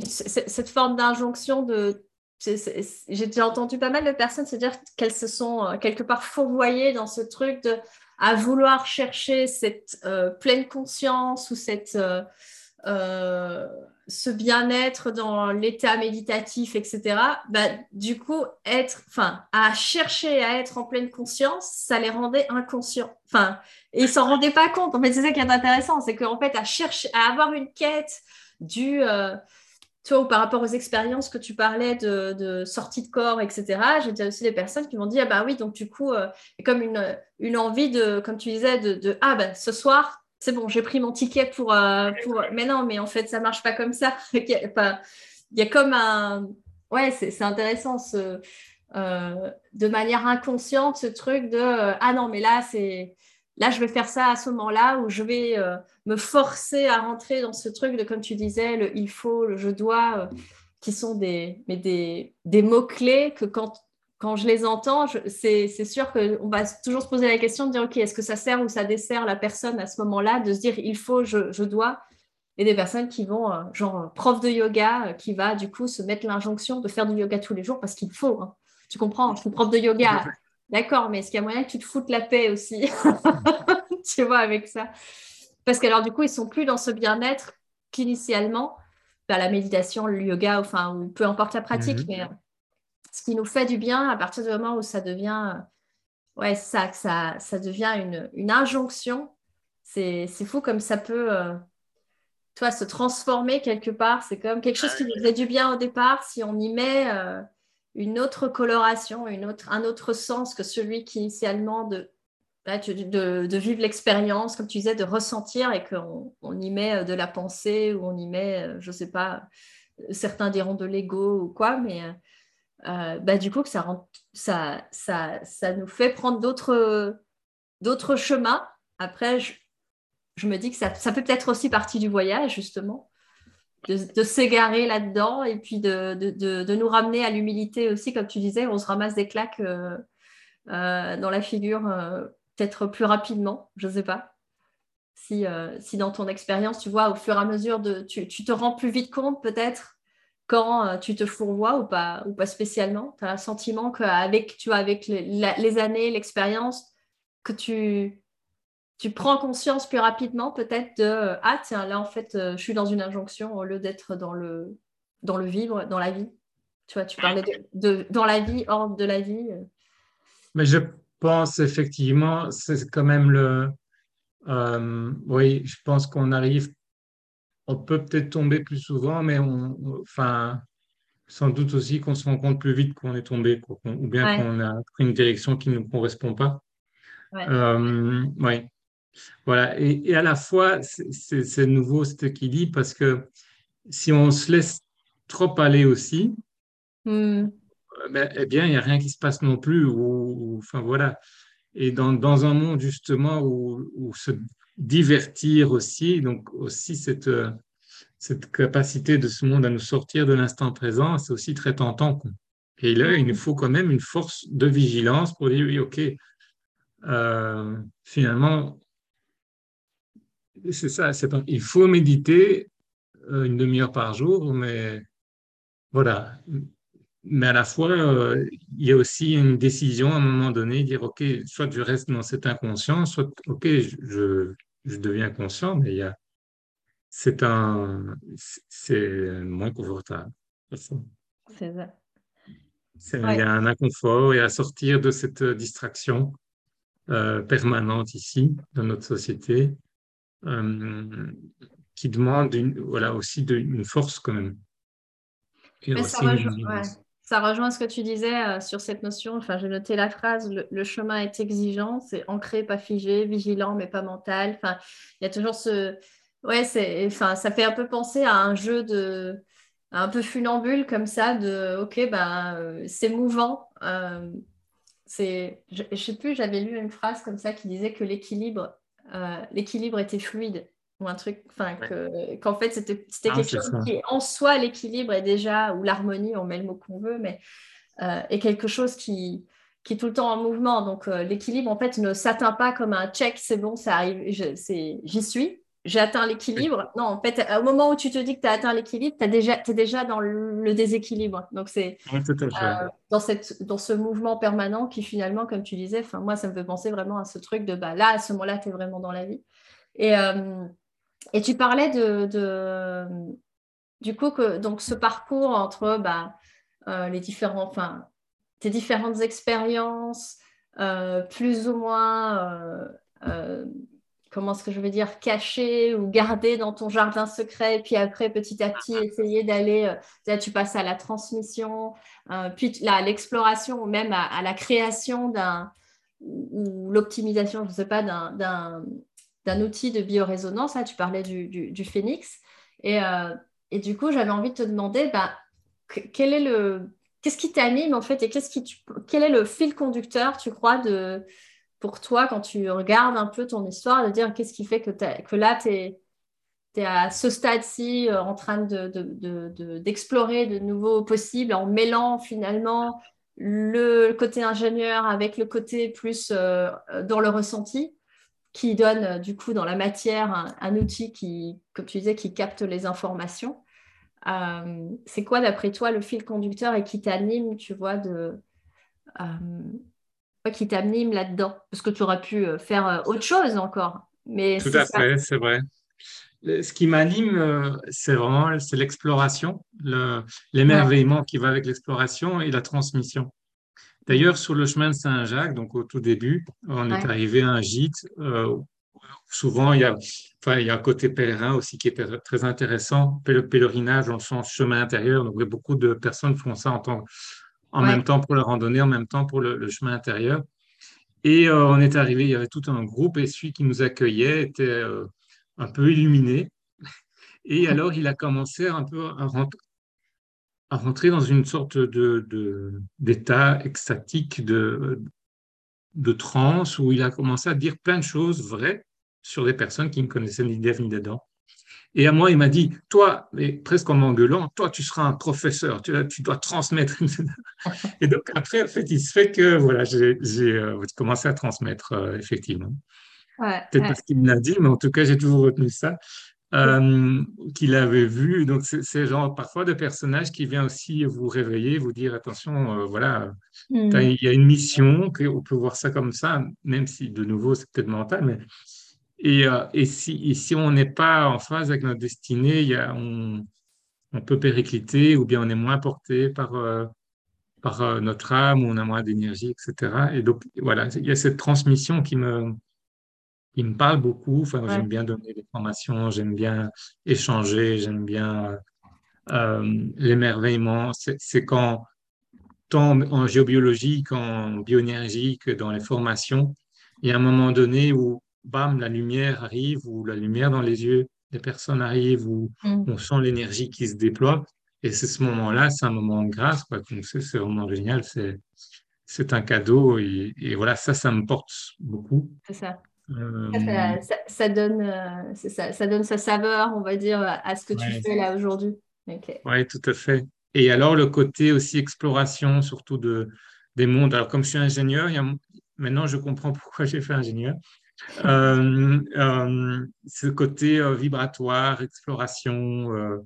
cette forme d'injonction de j'ai déjà entendu pas mal de personnes se dire qu'elles se sont quelque part fourvoyées dans ce truc de à vouloir chercher cette pleine conscience ou cette ce bien-être dans l'état méditatif, etc., bah, du coup, être, enfin, à chercher à être en pleine conscience, ça les rendait inconscients. Enfin, ils s'en rendaient pas compte. En fait, c'est ça qui est intéressant, c'est qu'en fait, à chercher, à avoir une quête du, toi, ou par rapport aux expériences que tu parlais de, sortie de corps, etc., j'ai déjà aussi des personnes qui m'ont dit, ah bah oui, donc du coup, euh, comme une, une envie de, comme tu disais, de, de ah bah ce soir, c'est bon, j'ai pris mon ticket pour, euh, pour, Mais non, mais en fait, ça marche pas comme ça. <laughs> il y a comme un. Ouais, c'est intéressant ce, euh, de manière inconsciente ce truc de ah non, mais là, c'est. Là, je vais faire ça à ce moment-là où je vais me forcer à rentrer dans ce truc de, comme tu disais, le il faut, le je dois, qui sont des, mots-clés que quand je les entends, c'est sûr qu'on va toujours se poser la question de dire, OK, est-ce que ça sert ou ça dessert la personne à ce moment-là, de se dire, il faut, je, dois. Et des personnes qui vont, euh, genre prof de yoga, euh, qui va du coup se mettre l'injonction de faire du yoga tous les jours parce qu'il faut. Hein. Tu comprends Je suis prof de yoga. D'accord, mais est-ce qu'il y a moyen que tu te foutes la paix aussi <laughs> Tu vois, avec ça. Parce qu'alors, du coup, ils sont plus dans ce bien-être qu'initialement, bah, la méditation, le yoga, enfin, ou peu importe la pratique, mhm. mais ce qui nous fait du bien à partir du moment où ça devient, euh, ouais, ça, ça, ça devient une, une injonction. C'est fou comme ça peut, euh, toi, se transformer quelque part. C'est comme quelque chose qui nous faisait du bien au départ. Si on y met euh, une autre coloration, une un autre sens que celui qui initialement de de, vivre l'expérience, comme tu disais, de ressentir et qu'on on y met de la pensée ou on y met, je ne sais pas, certains diront de l'ego ou quoi, mais bah, du coup, que ça, nous fait prendre d'autres chemins. Après, je, me dis que ça, ça peut peut-être aussi partie du voyage, justement, de, s'égarer là-dedans et puis de, nous ramener à l'humilité aussi, comme tu disais, on se ramasse des claques euh, euh, dans la figure euh, peut-être plus rapidement, je ne sais pas. Si, si dans ton expérience, tu vois, au fur et à mesure, de, tu, te rends plus vite compte peut-être quand tu te fourvoies ou pas, ou pas spécialement. Tu as un sentiment qu'avec avec les années, l'expérience, que tu, tu prends conscience plus rapidement peut-être de euh, ah tiens là en fait euh, je suis dans une injonction au lieu d'être dans le dans le vivre dans la vie tu vois tu parlais de, dans la vie hors de la vie euh. mais je pense effectivement c'est quand même le oui je pense qu'on arrive on peut peut-être tomber plus souvent mais on, enfin sans doute aussi qu'on se rend compte plus vite qu'on est tombé ou bien qu'on a pris une direction qui ne nous correspond pas. Ouais. oui voilà, et, à la fois, c'est nouveau cet équilibre parce que si on se laisse trop aller aussi, hmm. ben, eh bien, il n'y a rien qui se passe non plus. Ou, enfin, voilà. Et dans, dans, un monde justement où, se divertir aussi, donc aussi cette, cette capacité de ce monde à nous sortir de l'instant présent, c'est aussi très tentant. Et là, il nous faut quand même une force de vigilance pour dire, oui, OK, euh, finalement, c'est ça, il faut méditer euh, une demi-heure par jour, mais voilà. Mais à la fois, euh, il y a aussi une décision à un moment donné, dire, OK, soit je reste dans cet inconscient, soit, OK, je, je deviens conscient, mais il y a, c'est un, c'est moins confortable. C'est ça. Il y a un inconfort et à sortir de cette distraction euh, permanente ici, dans notre société, qui demande une, voilà, aussi de, une force quand même. ça, rejoint, ce que tu disais euh, sur cette notion. Enfin, j'ai noté la phrase le, chemin est exigeant, c'est ancré, pas figé, vigilant, mais pas mental. Enfin, il y a toujours ce. Ouais, c'est, enfin, ça fait un peu penser à un jeu de. un peu funambule comme ça, de OK, ben, c'est mouvant. c'est, je ne sais plus, j'avais lu une phrase comme ça qui disait que l'équilibre euh, l'équilibre était fluide ou un truc, enfin qu'en fait c'était ah, quelque chose qui en soi l'équilibre est déjà ou l'harmonie, on met le mot qu'on veut, mais euh, est quelque chose qui qui est tout le temps en mouvement. Donc euh, l'équilibre en fait ne s'atteint pas comme un check, c'est bon, ça arrive, j'y suis, j'ai atteint l'équilibre. Non, en fait, au moment où tu te dis que tu as atteint l'équilibre, tu es déjà, déjà dans le, déséquilibre. Donc, c'est euh, dans, cette, dans ce mouvement permanent qui, finalement, comme tu disais, moi, ça me fait penser vraiment à ce truc de bah, là, à ce moment-là, tu es vraiment dans la vie. Et, euh, et tu parlais de, de, du coup, que donc, ce parcours entre bah, euh, les différents, enfin, tes différentes expériences, plus ou moins comment est-ce que je veux dire, cacher ou garder dans ton jardin secret, et puis après, petit à petit, essayer d'aller, euh, là, tu passes à la transmission, euh, puis là, à l'exploration, ou même à, la création d'un, ou l'optimisation, je ne sais pas, d'un, outil de biorésonance. Là, tu parlais du, phénix. Et, euh, et, du coup, j'avais envie de te demander, bah, quel est le... Qu'est-ce qui t'anime en fait et qu'est-ce qui quel est le fil conducteur, tu crois, de, pour toi, quand tu regardes un peu ton histoire, de dire qu'est-ce qui fait que, là, tu es, à ce stade-ci euh, en train d'explorer de, nouveaux possibles en mêlant finalement le côté ingénieur avec le côté plus euh, dans le ressenti qui donne euh, du coup dans la matière un, outil qui, comme tu disais, qui capte les informations. c'est quoi d'après toi le fil conducteur et qui t'anime, tu vois, de, qui t'anime là-dedans Parce que tu aurais pu euh, faire euh, autre chose encore. Mais Tout à fait, c'est vrai. Ce qui m'anime, euh, c'est vraiment c'est l'exploration, l'émerveillement qui va avec l'exploration et la transmission. D'ailleurs, sur le chemin de Saint-Jacques, donc au tout début, on est arrivé à un gîte. souvent, il y, a, enfin, il y a un côté pèlerin aussi qui est très intéressant. Le pèlerinage, on change chemin intérieur. Donc, beaucoup de personnes font ça en tant en même temps pour la randonnée, en même temps pour le, chemin intérieur. Et on est arrivé, il y avait tout un groupe, et celui qui nous accueillait était un peu illuminé. Et alors, il a commencé un peu à rentrer, dans une sorte d'état de, extatique, de, de transe, où il a commencé à dire plein de choses vraies sur des personnes qui ne connaissaient ni d'Ève ni d'Adam. Et à moi, il m'a dit, toi, mais presque en m'engueulant, toi, tu seras un professeur, tu, tu, dois transmettre. Et donc, après, en fait, il se fait que voilà, j'ai euh, commencé à transmettre, euh, effectivement. Ouais, Peut-être parce qu'il me l'a dit, mais en tout cas, j'ai toujours retenu ça. Euh, qu'il avait vu. Donc, c'est genre parfois des personnages qui viennent aussi vous réveiller, vous dire attention, voilà, hmm. il y a une mission, on peut voir ça comme ça, même si de nouveau c'est peut-être mental, mais et, euh, et, si, si, on n'est pas en phase avec notre destinée, il y a, on, on, peut péricliter ou bien on est moins porté par, euh, par euh, notre âme ou on a moins d'énergie, etc. Et donc, voilà, il y a cette transmission qui me, qui me parle beaucoup. Enfin, J'aime bien donner des formations, j'aime bien échanger, j'aime bien l'émerveillement. C'est quand, tant en géobiologie qu'en bioénergie que dans les formations, il y a un moment donné où bam, la lumière arrive ou la lumière dans les yeux des personnes arrive ou mm. on sent l'énergie qui se déploie. Et c'est ce moment-là, c'est un moment de grâce. Quoi. c'est vraiment génial. C'est, c'est un cadeau. Et, voilà, ça, ça me porte beaucoup. C'est ça. Euh, ça, donne, euh, ça, ça, donne sa saveur, on va dire, à ce que tu fais là aujourd'hui. Oui, tout à fait. Et alors, le côté aussi exploration, surtout de, des mondes. Alors, comme je suis ingénieur, il y a, maintenant, je comprends <laughs> pourquoi j'ai fait ingénieur. Euh, euh, ce côté euh, vibratoire, exploration,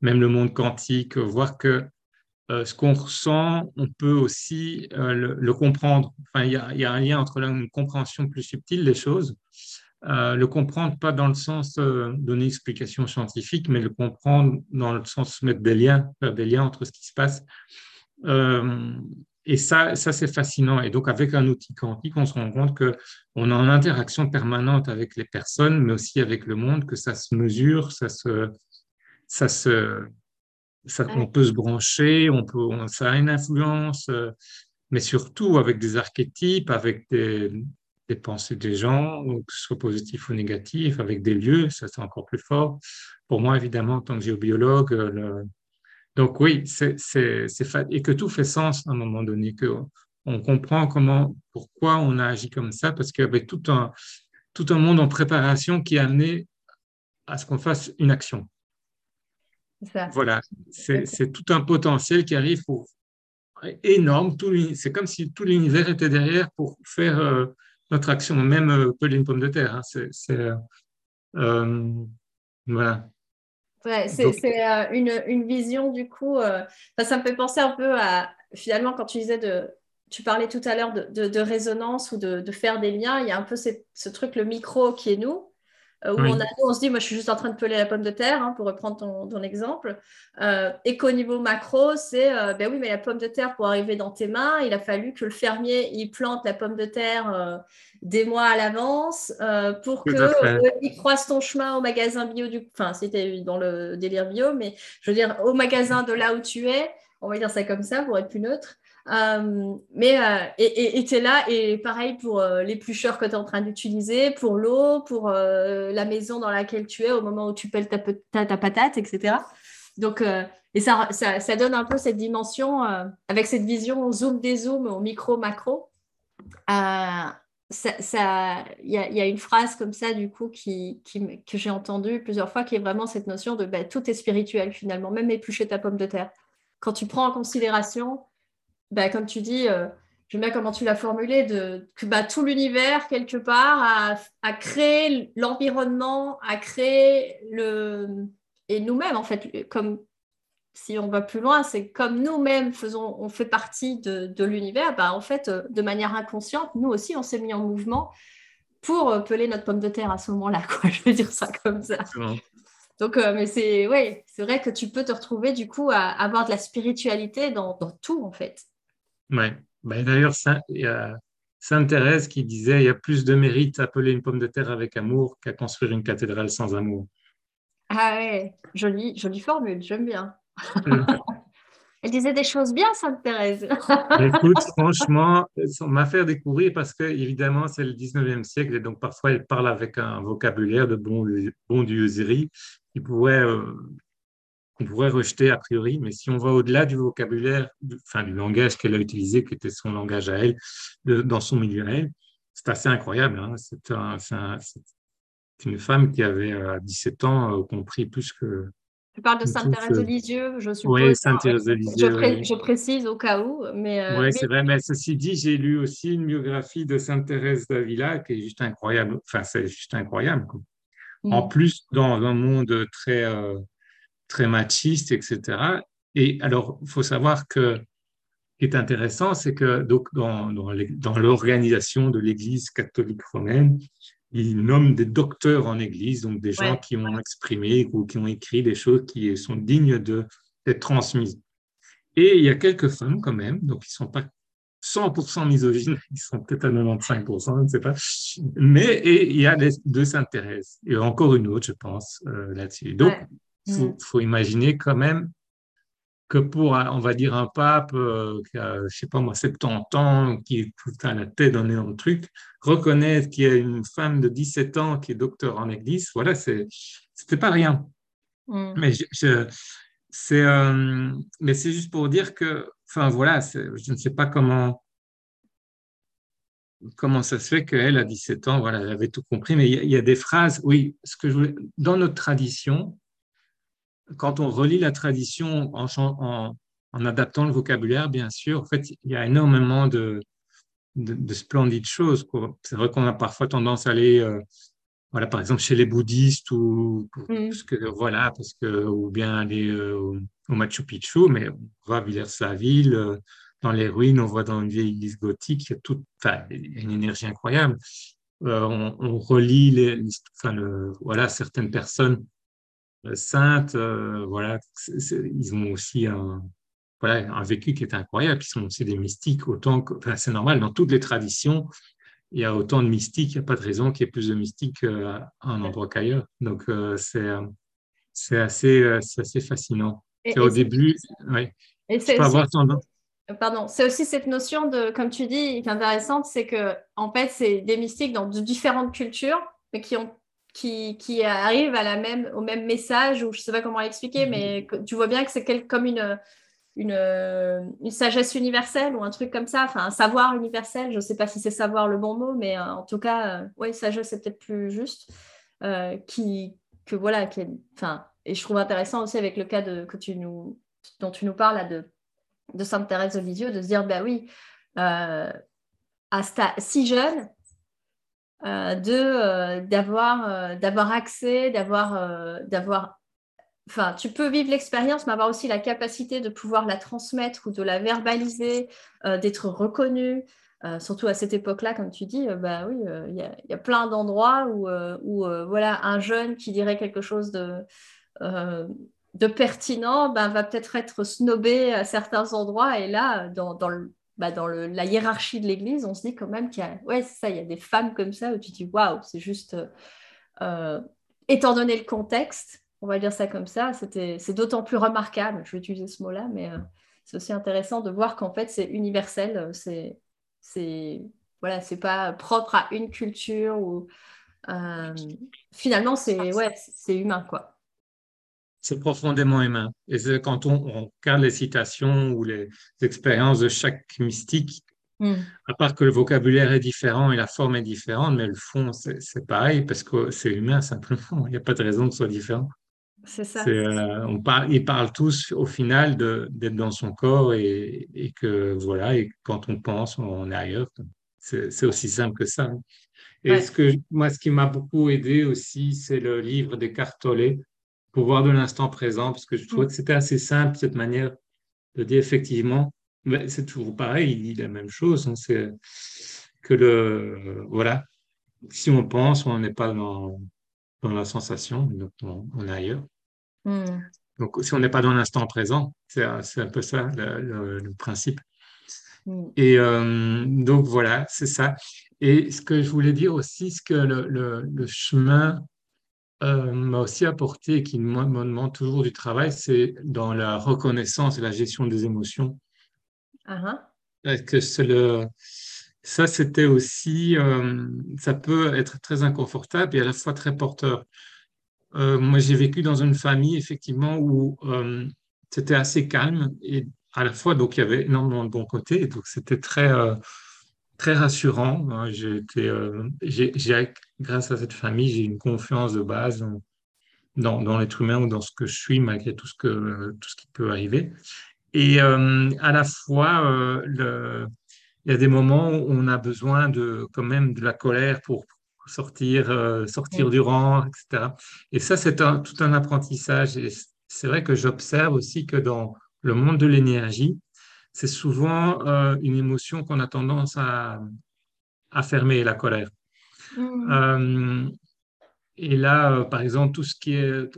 même le monde quantique, voir que ce qu'on ressent, on peut aussi le, comprendre. Enfin, il y, a, un lien entre une compréhension plus subtile des choses, le comprendre pas dans le sens donner explication scientifique, mais le comprendre dans le sens mettre des liens, faire des liens entre ce qui se passe. Et ça, ça c'est fascinant. Et donc, avec un outil quantique, on se rend compte qu'on est en interaction permanente avec les personnes, mais aussi avec le monde, que ça se mesure, ça se, ça se, ça, on peut se brancher, on peut, ça a une influence, euh, mais surtout avec des archétypes, avec des, des pensées des gens, que ce soit positif ou négatif, avec des lieux, ça c'est encore plus fort. Pour moi, évidemment, en tant que géobiologue, le, donc oui, c'est, et que tout fait sens à un moment donné, que on comprend comment, pourquoi on a agi comme ça, parce qu'il y avait tout un, tout un monde en préparation qui a amené à ce qu'on fasse une action. Voilà, c'est, tout un potentiel qui arrive pour énorme. c'est comme si tout l'univers était derrière pour faire euh, notre action, même euh, peler une pomme de terre. Hein. c'est, euh, voilà. Ouais, c'est euh, une, une, vision du coup. Euh, ça me fait penser un peu à finalement quand tu disais de, tu parlais tout à l'heure de, de, résonance ou de, de, faire des liens. Il y a un peu ce truc le micro qui est nous euh, où on, a, on, se dit, moi je suis juste en train de peler la pomme de terre, hein, pour reprendre ton, ton exemple, euh, et qu'au niveau macro, c'est, euh, ben oui, mais la pomme de terre, pour arriver dans tes mains, il a fallu que le fermier, il plante la pomme de terre des mois à l'avance pour que il croise ton chemin au magasin bio, du... enfin c'était dans le délire bio, mais je veux dire, au magasin de là où tu es, on va dire ça comme ça pour être plus neutre, euh, mais euh, et tu es là, et pareil pour euh, l'éplucheur que tu es en train d'utiliser, pour l'eau, pour la maison dans laquelle tu es au moment où tu pelles ta, ta, patate, etc. Donc, et ça, ça, ça, donne un peu cette dimension, avec cette vision zoom des zooms au micro-macro. Il ça, y, a, y, a, une phrase comme ça, du coup, qui que j'ai entendue plusieurs fois, qui est vraiment cette notion de bah, tout est spirituel finalement, même éplucher ta pomme de terre. Quand tu prends en considération bah, comme tu dis, je euh, j'aime bien comment tu l'as formulé, de, que bah, tout l'univers, quelque part, a, créé l'environnement, a créé le. Et nous-mêmes, en fait, comme si on va plus loin, c'est comme nous-mêmes faisons, on fait partie de, l'univers, bah, en fait, euh, de manière inconsciente, nous aussi, on s'est mis en mouvement pour euh, peler notre pomme de terre à ce moment-là, quoi. <laughs> Je veux dire ça comme ça. Donc, mais c'est ouais, c'est vrai que tu peux te retrouver du coup à avoir de la spiritualité dans, dans tout en fait. Ouais. Ben, D'ailleurs, il y a Sainte Thérèse qui disait il y a plus de mérite à appeler une pomme de terre avec amour qu'à construire une cathédrale sans amour. Ah ouais, jolie, jolie formule, j'aime bien. Mm. <laughs> Elle disait des choses bien, Sainte Thérèse. Écoute, <laughs> franchement, on m'a fait découvrir parce que, évidemment, c'est le 19e siècle et donc parfois elle parle avec un vocabulaire de bon, bondieuserie qui pourrait, euh, qu'on pourrait rejeter a priori. Mais si on va au-delà du vocabulaire, enfin du langage qu'elle a utilisé, qui était son langage à elle, dans son milieu à elle, c'est assez incroyable. Hein. C'est une femme qui avait à 17 ans euh, compris plus que tu parles de Sainte-Thérèse de Lisieux, je suppose. Oui, Sainte-Thérèse de Lisieux. Je, précise au cas où. Mais, euh, oui, c'est vrai, mais ceci dit, j'ai lu aussi une biographie de Sainte-Thérèse d'Avila qui est juste incroyable. Enfin, c'est juste incroyable. En mm. plus, dans un monde très, euh, très machiste, etc. Et alors, il faut savoir que ce qui est intéressant, c'est que donc, dans, dans l'organisation de l'Église catholique romaine, il nomme des docteurs en Église, donc des gens qui ont exprimé ou qui ont écrit des choses qui sont dignes d'être transmises. Et il y a quelques femmes quand même, donc ils ne sont pas 100% misogynes, <laughs> ils sont peut-être à 95%, je ne sais pas. Mais et il y a les deux s'intéressent. Et encore une autre, je pense, euh, là-dessus. Donc, il faut, mm. faut, imaginer quand même que pour, on va dire, un pape euh, qui a, je sais pas moi, 70 ans, qui est tout à la tête d'un énorme truc, reconnaître qu'il y a une femme de 17 ans qui est docteur en église, voilà, c'était pas rien. Mm. Mais je, c'est, euh, mais c'est juste pour dire que, enfin voilà, je ne sais pas comment, comment ça se fait qu'elle, à 17 ans, voilà, elle avait tout compris, mais il y, a des phrases, oui, ce que je voulais, dans notre tradition, quand on relit la tradition en, adaptant le vocabulaire, bien sûr, en fait, il y a énormément de, de, splendides choses. C'est vrai qu'on a parfois tendance à aller, euh, voilà, par exemple, chez les bouddhistes ou mm. parce que, voilà, parce que, ou bien aller euh, au, Machu Picchu, mais on va à Villers-la-Ville, euh, dans les ruines, on voit dans une vieille église gothique, il y a toute, une énergie incroyable. on, relit les, enfin, le, voilà, certaines personnes saintes, euh, voilà, ils ont aussi un, voilà, un vécu qui est incroyable. Ils sont aussi des mystiques autant que, enfin, c'est normal, dans toutes les traditions, il y a autant de mystiques, il n'y a pas de raison qu'il y ait plus de mystiques euh, à un endroit qu'ailleurs. Donc, c'est, c'est assez, assez fascinant. Et, au début, oui. c'est avoir Pardon, c'est aussi cette notion de, comme tu dis, qui est intéressante, c'est que en fait, c'est des mystiques dans différentes cultures, mais qui ont qui, qui arrive à la même, au même message, ou je ne sais pas comment l'expliquer, mais tu vois bien que c'est comme une, une, une, sagesse universelle ou un truc comme ça, enfin un savoir universel, je ne sais pas si c'est savoir le bon mot, mais euh, en tout cas, euh, oui, sagesse c'est peut-être plus juste, euh, qui, que voilà, qui enfin, et je trouve intéressant aussi avec le cas de, que tu nous, dont tu nous parles de, de Sainte Thérèse de Lisieux, de se dire, bah oui, à si jeune, de euh, d'avoir euh, d'avoir accès, d'avoir d'avoir Enfin, tu peux vivre l'expérience, mais avoir aussi la capacité de pouvoir la transmettre ou de la verbaliser, d'être reconnu. surtout à cette époque-là, comme tu dis, bah oui, il y, a plein d'endroits où, où voilà, un jeune qui dirait quelque chose de, de pertinent ben, va peut-être être snobé à certains endroits. Et là, dans, dans le bah, dans la hiérarchie de l'Église, on se dit quand même qu'il y a, ouais, ça, il y a des femmes comme ça où tu dis, waouh, c'est juste, euh, euh, étant donné le contexte, on va dire ça comme ça, c'est d'autant plus remarquable, je vais utiliser ce mot-là, mais euh, c'est aussi intéressant de voir qu'en fait, c'est universel, c'est voilà, c'est pas propre à une culture ou finalement, c'est ouais, c'est humain, quoi c'est profondément humain. Et quand on, regarde les citations ou les expériences de chaque mystique, hmm. à part que le vocabulaire est différent et la forme est différente, mais le fond, c'est pareil parce que c'est humain simplement. Il n'y a pas de raison que ce soit différent. C'est ça. Euh, on parle, ils parlent tous au final d'être dans son corps et, et, que voilà, et quand on pense, on est ailleurs. C'est aussi simple que ça. Et ce que, moi, ce qui m'a beaucoup aidé aussi, c'est le livre des Cartolets pouvoir de l'instant présent, parce que je trouvais que c'était assez simple, cette manière de dire effectivement, c'est toujours pareil, il dit la même chose, hein, c'est que le, voilà, si on pense, on n'est pas dans, dans la sensation, donc on, est ailleurs. Hmm. Donc, si on n'est pas dans l'instant présent, c'est un peu ça le, principe. Hmm. Et euh, donc, voilà, c'est ça. Et ce que je voulais dire aussi, c'est que le, le chemin euh, m'a aussi apporté et qui me demande toujours du travail, c'est dans la reconnaissance et la gestion des émotions. Uh que le, ça, c'était aussi, euh, ça peut être très inconfortable et à la fois très porteur. Euh, moi, j'ai vécu dans une famille, effectivement, où c'était assez calme et à la fois, donc, il y avait énormément de bons côtés. Donc, c'était très, très rassurant. Hein. J'ai grâce à cette famille, j'ai une confiance de base dans, dans l'être humain ou dans ce que je suis, malgré tout ce, que, tout ce qui peut arriver. Et euh, à la fois, euh, le, il y a des moments où on a besoin de, quand même de la colère pour sortir, euh, sortir du rang, etc. Et ça, c'est tout un apprentissage. Et c'est vrai que j'observe aussi que dans le monde de l'énergie, c'est souvent euh, une émotion qu'on a tendance à, à, fermer, la colère. Mmh. Euh, et là, euh, par exemple, tout ce qui est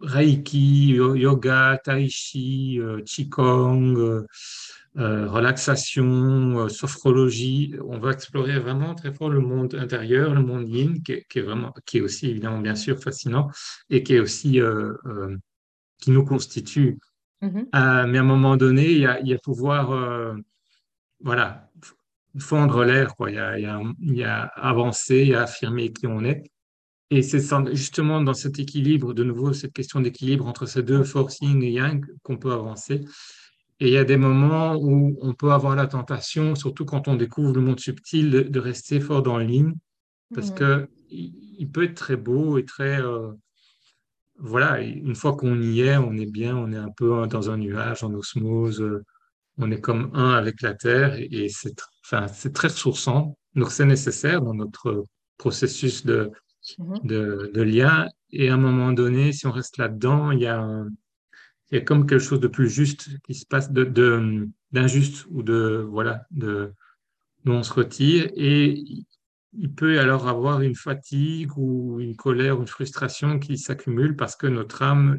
Reiki, yoga, Tai Chi, Qigong, relaxation, sophrologie, on va explorer vraiment très fort le monde intérieur, le monde yin, qui est, vraiment, qui est aussi évidemment bien sûr fascinant et qui est aussi qui nous constitue Mhm. Euh, mais à un moment donné, il y a, il pouvoir euh, voilà, fondre l'air. Il, y a, il, y a, avancer, il y a affirmer qui on est. Et c'est justement dans cet équilibre, de nouveau, cette question d'équilibre entre ces deux forces yin et yang qu'on peut avancer. Et il y a des moments où on peut avoir la tentation, surtout quand on découvre le monde subtil, de, rester fort dans le parce qu'il que il, peut être très beau et très, euh, voilà, une fois qu'on y est, on est bien, on est un peu dans un nuage, en osmose, euh, on est comme un avec la Terre et c'est enfin, très ressourçant. Donc c'est nécessaire dans notre processus de, mhm. de, de, lien. Et à un moment donné, si on reste là-dedans, il y a, il y a comme quelque chose de plus juste qui se passe, de, d'injuste ou de, voilà, de, dont on se retire. Et il peut alors avoir une fatigue ou une colère une frustration qui s'accumule parce que notre âme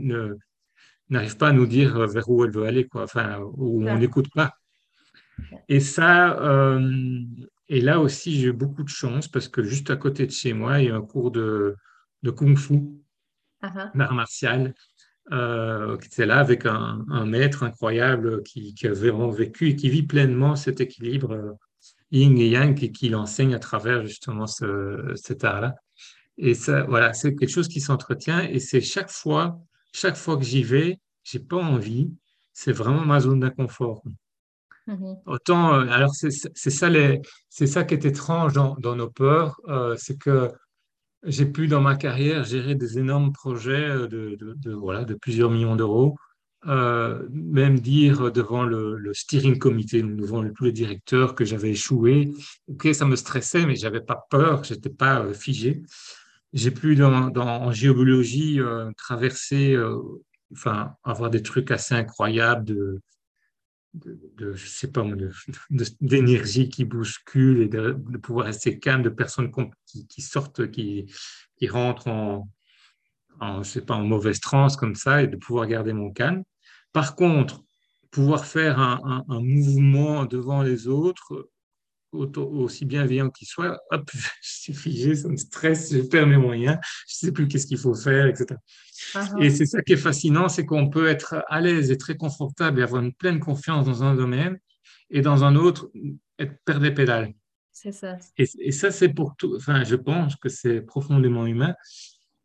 n'arrive pas à nous dire vers où elle veut aller, quoi, enfin, où on n'écoute pas. Et ça, euh, et là aussi, j'ai eu beaucoup de chance parce que juste à côté de chez moi, il y a un cours de, de kung-fu, uh-huh. d'art martial, euh, qui était là avec un, maître incroyable qui, qui, avait vraiment vécu et qui vit pleinement cet équilibre euh, yin et yang et qu'il enseigne à travers justement ce, cet art-là. Et ça, voilà, c'est quelque chose qui s'entretient et c'est chaque fois, chaque fois que j'y vais, j'ai pas envie. C'est vraiment ma zone d'inconfort. Mm-hmm. Autant, euh, alors c'est ça, c'est ça qui est étrange dans, dans nos peurs, euh, c'est que j'ai pu dans ma carrière gérer des énormes projets de, de, de voilà, de plusieurs millions d'euros euh, même dire devant le, steering committee, devant tous les directeurs que j'avais échoué. Ok, ça me stressait, mais j'avais pas peur, j'étais pas euh, figé. J'ai pu dans, en géobiologie euh, traverser, enfin avoir des trucs assez incroyables de, je sais pas, d'énergie qui bouscule et de, pouvoir rester calme, de personnes qui, sortent, qui, qui rentrent en, en, je sais pas, en mauvaise transe comme ça et de pouvoir garder mon calme. Par contre, pouvoir faire un, mouvement devant les autres, aussi bienveillant qu'il soit, hop, <laughs> je suis figé, ça me stresse, je perds mes moyens, je ne sais plus qu'est-ce qu'il faut faire, etc. Ah. Et c'est ça qui est fascinant, c'est qu'on peut être à l'aise et très confortable et avoir une pleine confiance dans un domaine, et dans un autre, être perdre les pédales. C'est ça. Et, et ça, c'est pour tout, enfin, je pense que c'est profondément humain.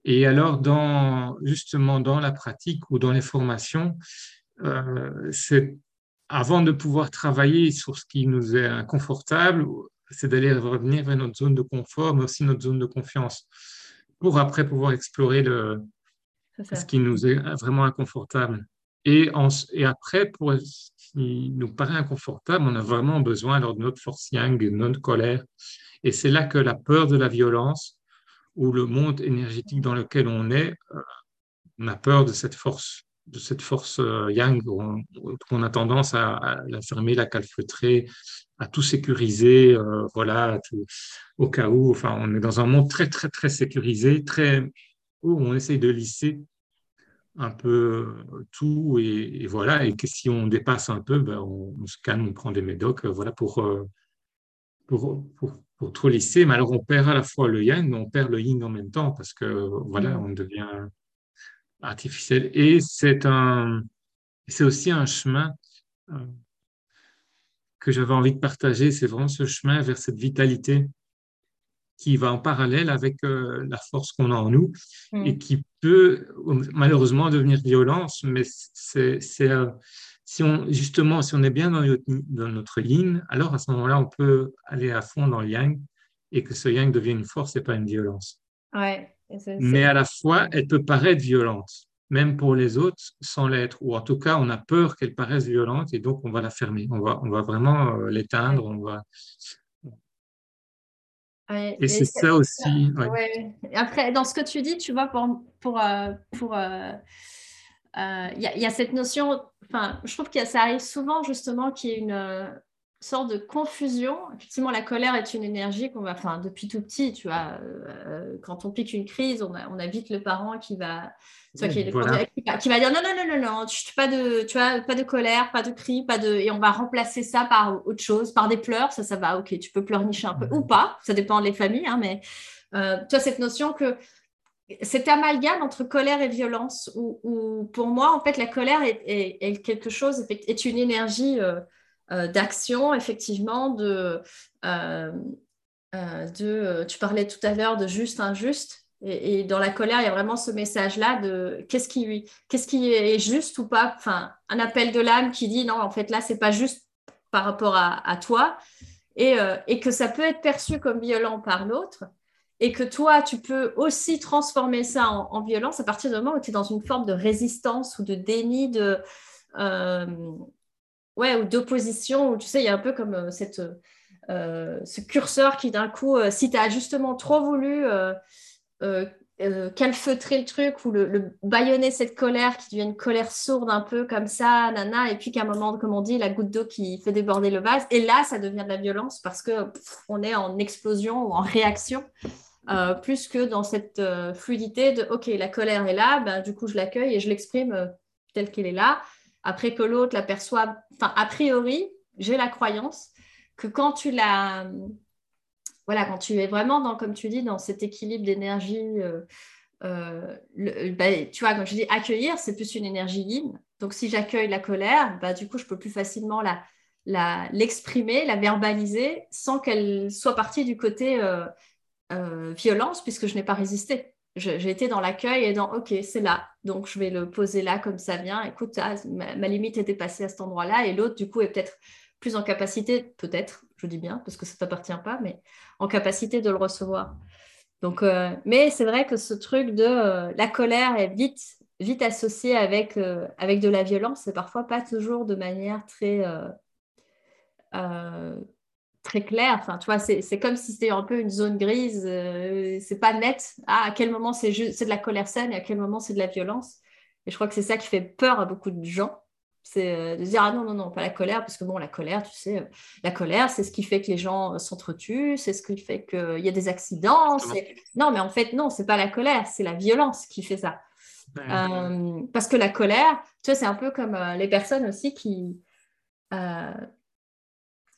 Et alors, dans, justement, dans la pratique ou dans les formations, c'est avant de pouvoir travailler sur ce qui nous est inconfortable, c'est d'aller revenir vers notre zone de confort, mais aussi notre zone de confiance, pour après pouvoir explorer le, ce qui nous est vraiment inconfortable. Et, et après, pour ce qui nous paraît inconfortable, on a vraiment besoin alors de notre force yang, de notre colère. Et c'est là que la peur de la violence ou le monde énergétique dans lequel on est, euh, on a peur de cette force de cette force euh, yang, on, a tendance à, la fermer, la calfeutrer, à tout sécuriser, euh, voilà, au cas où. Enfin, on est dans un monde très, très, très sécurisé, très où on essaye de lisser un peu tout et, voilà. Et que si on dépasse un peu, ben, on, se calme, on prend des médocs, voilà, pour, pour, pour, pour trop lisser. Mais alors, on perd à la fois le yang, mais on perd le yin en même temps parce que, voilà, mm. on devient artificiel. Et c'est un, c'est aussi un chemin euh, que j'avais envie de partager. C'est vraiment ce chemin vers cette vitalité qui va en parallèle avec euh, la force qu'on a en nous mm. et qui peut malheureusement devenir violence, mais c'est, euh, si on, justement, si on est bien dans notre, dans notre ligne, alors à ce moment-là, on peut aller à fond dans le yang et que ce yang devienne une force et pas une violence. Ouais, mais à la fois, elle peut paraître violente, même pour les autres, sans l'être, ou en tout cas, on a peur qu'elle paraisse violente et donc on va la fermer, on va, on va vraiment euh, l'éteindre, on va, et, c'est ça aussi. Après, dans ce que tu dis, tu vois, pour. pour, euh, pour euh, euh, il y, a cette notion, enfin, je trouve que ça arrive souvent justement qu'il y ait une sorte de confusion. Effectivement, la colère est une énergie qu'on va, enfin, depuis tout petit, tu vois, quand on pique une crise, on a, on a vite le parent qui va, qui, qui, va dire non, non, non, non, non, pas de, tu vois, pas de colère, pas de cri, pas de. Et on va remplacer ça par autre chose, par des pleurs. Ça, ça va, ok, tu peux pleurnicher un peu ou pas, ça dépend des familles, hein, mais euh, tu as cette notion que cet amalgame entre colère et violence, où, pour moi, en fait, la colère est, quelque chose, est une énergie euh, euh, d'action, effectivement, de, de. Tu parlais tout à l'heure de juste, injuste. Et, dans la colère, il y a vraiment ce message-là de qu'est-ce qui, qui est juste ou pas. Enfin, un appel de l'âme qui dit non, en fait, là, c'est pas juste par rapport à, toi. Et, euh, et, que ça peut être perçu comme violent par l'autre. Et que toi, tu peux aussi transformer ça en, violence à partir du moment où tu es dans une forme de résistance ou de déni, de, euh, ouais, ou d'opposition. Où tu sais, il y a un peu comme euh, cette, ce curseur qui, d'un coup, si tu as justement trop voulu euh, euh, calfeutrer le truc ou le, baïonner cette colère qui devient une colère sourde un peu comme ça, nana, et puis qu'à un moment, comme on dit, la goutte d'eau qui fait déborder le vase, et là, ça devient de la violence parce que on est en explosion ou en réaction. Euh, plus que dans cette fluidité de OK, la colère est là, ben, du coup je l'accueille et je l'exprime telle qu'elle est là. Après que l'autre l'aperçoive, enfin, a priori, j'ai la croyance que quand tu la, voilà, quand tu es vraiment dans, comme tu dis, dans cet équilibre d'énergie, euh, euh, bah, tu vois, quand je dis accueillir, c'est plus une énergie yin. Donc, si j'accueille la colère, bah, du coup, je peux plus facilement la, la, l'exprimer, la verbaliser sans qu'elle soit partie du côté euh, violence, puisque je n'ai pas résisté. J'ai été dans l'accueil et dans OK, c'est là. Donc, je vais le poser là comme ça vient. Écoute, ah, ma, limite était passée à cet endroit-là et l'autre, du coup, est peut-être plus en capacité, peut-être, je dis bien, parce que ça ne t'appartient pas, mais en capacité de le recevoir. Donc, euh, mais c'est vrai que ce truc de euh, la colère est vite, vite associée avec, euh, avec de la violence, c'est parfois pas toujours de manière très, très claire. Enfin, tu vois, c'est comme si c'était un peu une zone grise, c'est pas net. Ah, à quel moment c'est de la colère saine et à quel moment c'est de la violence? Et je crois que c'est ça qui fait peur à beaucoup de gens c'est euh, de dire, ah non, non, non, pas la colère, parce que bon, la colère, tu sais, euh, la colère, c'est ce qui fait que les gens euh, s'entretuent, c'est ce qui fait qu'il y a des accidents. Non, mais en fait, non, c'est pas la colère, c'est la violence qui fait ça. parce que la colère, tu vois, c'est un peu comme les personnes aussi qui,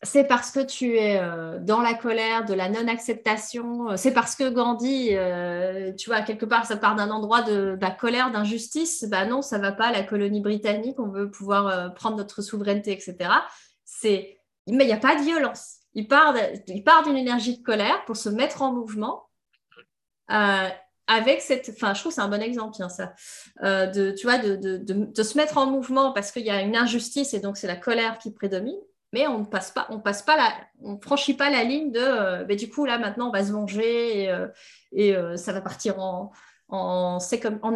c'est parce que tu es euh, dans la colère, de la non-acceptation, euh, c'est parce que Gandhi, euh, tu vois, quelque part, ça part d'un endroit de, colère, d'injustice, bah non, ça va pas, la colonie britannique, on veut pouvoir prendre notre souveraineté, etc. Mais il n'y a pas de violence. Il part, d'une énergie de colère pour se mettre en mouvement. avec cette, enfin, je trouve que c'est un bon exemple, hein, ça, de, tu vois, de, se mettre en mouvement parce qu'il y a une injustice et donc c'est la colère qui prédomine mais on ne passe pas, on passe pas la, on franchit pas la ligne de, euh, du coup là maintenant on va se venger et, euh, euh, ça va partir en, en c'est comme en,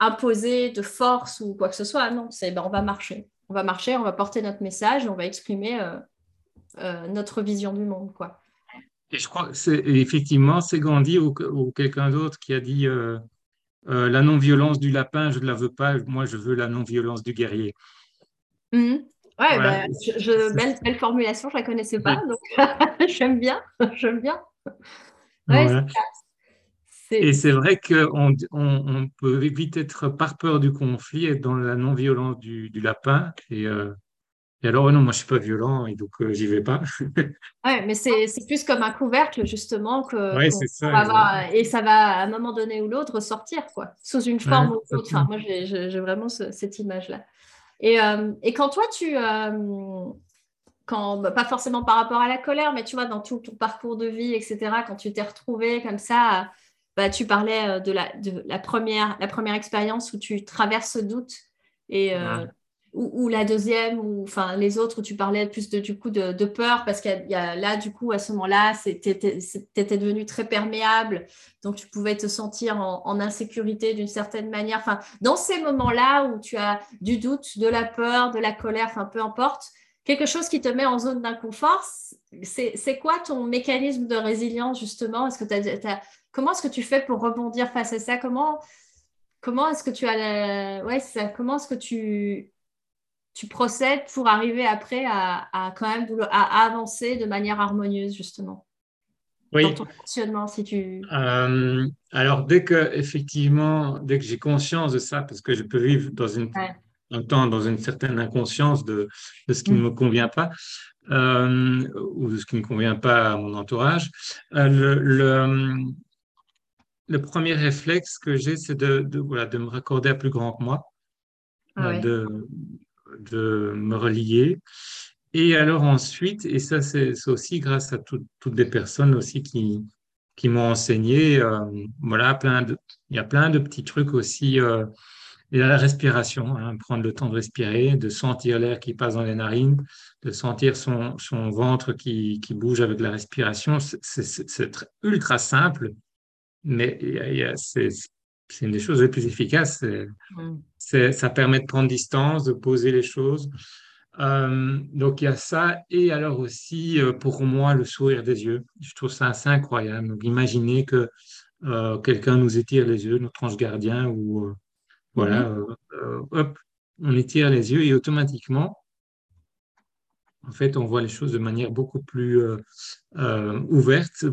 imposé de force ou quoi que ce soit. Non, c'est ben, on va marcher, on va marcher, on va porter notre message, on va exprimer notre vision du monde, quoi. Et je crois que c'est effectivement c'est Gandhi ou, quelqu'un d'autre qui a dit la non-violence du lapin, je ne la veux pas, moi je veux la non-violence du guerrier. Mmh. Ouais, bah, je, belle, formulation, je ne la connaissais pas, donc <laughs> j'aime bien, <laughs> j'aime bien. Et c'est vrai qu'on on, peut vite être par peur du conflit, être dans la non-violence du, lapin. Et, euh, Et alors, non, moi, je suis pas violent et donc euh, j'y vais pas. <laughs> ouais, mais c'est plus comme un couvercle, justement, que. Ouais, ça. et ça va, à un moment donné ou l'autre, sortir, quoi, sous une forme ou autre. Enfin, moi, j'ai vraiment cette image-là. Et, euh, et, quand toi, tu. Euh, quand, bah, pas forcément par rapport à la colère, mais tu vois, dans tout ton parcours de vie, etc., quand tu t'es retrouvé comme ça, bah, tu parlais de la, de la première, la première expérience où tu traverses ce doute. Et ou, la deuxième, ou enfin les autres où tu parlais plus de, du coup de, peur, parce qu'il y, a là, du coup, à ce moment-là, tu étais devenu très perméable, donc tu pouvais te sentir en, insécurité d'une certaine manière. Enfin, dans ces moments-là où tu as du doute, de la peur, de la colère, enfin peu importe, quelque chose qui te met en zone d'inconfort, c'est quoi ton mécanisme de résilience justement? Est-ce que Comment est-ce que tu fais pour rebondir face à ça? Comment comment est-ce que tu as ouais ça comment est-ce que tu tu procèdes pour arriver après à, quand même à avancer de manière harmonieuse, justement oui. Dans ton fonctionnement, si tu. Euh, alors, dès que, effectivement, dès que j'ai conscience de ça, parce que je peux vivre dans une, un temps dans une certaine inconscience de, de ce qui ne mm. me convient pas, euh, ou de ce qui ne convient pas à mon entourage, euh, le, le, le, premier réflexe que j'ai, c'est de, de, voilà, de me raccorder à plus grand que moi, ah de, de me relier. Et alors ensuite, et ça c'est aussi grâce à toutes des personnes aussi qui, qui m'ont enseigné, euh, voilà, plein de, il y a plein de petits trucs aussi. Euh, il y a la respiration, hein, prendre le temps de respirer, de sentir l'air qui passe dans les narines, de sentir son, son ventre qui, qui, bouge avec la respiration. C'est ultra simple, mais c'est une des choses les plus efficaces. Mm ça permet de prendre distance, de poser les choses. Euh, donc il y a ça, et alors aussi euh, pour moi le sourire des yeux. Je trouve ça assez incroyable. Donc, imaginez que euh, quelqu'un nous étire les yeux, notre ange gardien, ou voilà, mhm. hop, on étire les yeux et automatiquement, en fait, on voit les choses de manière beaucoup plus ouverte,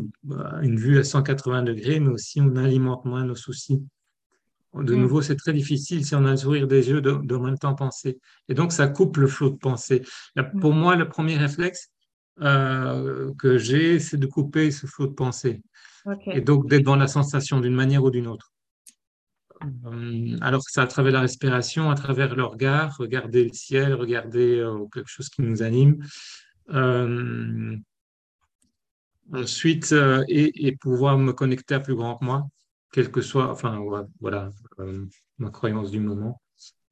une vue à 180 degrés, mais aussi on alimente moins nos soucis. De mm. nouveau, c'est très difficile si on a le sourire des yeux de, de même temps penser. Et donc, ça coupe le flot de pensée. Mm. Pour moi, le premier réflexe euh, que j'ai, c'est de couper ce flot de pensée. Et donc, d'être dans la sensation d'une manière ou d'une autre. Euh, alors, c'est à travers la respiration, à travers le regard, regarder le ciel, regarder euh, quelque chose qui nous anime. ensuite, et, et pouvoir me connecter à plus grand que moi quelle que soit, enfin voilà, euh, ma croyance du moment.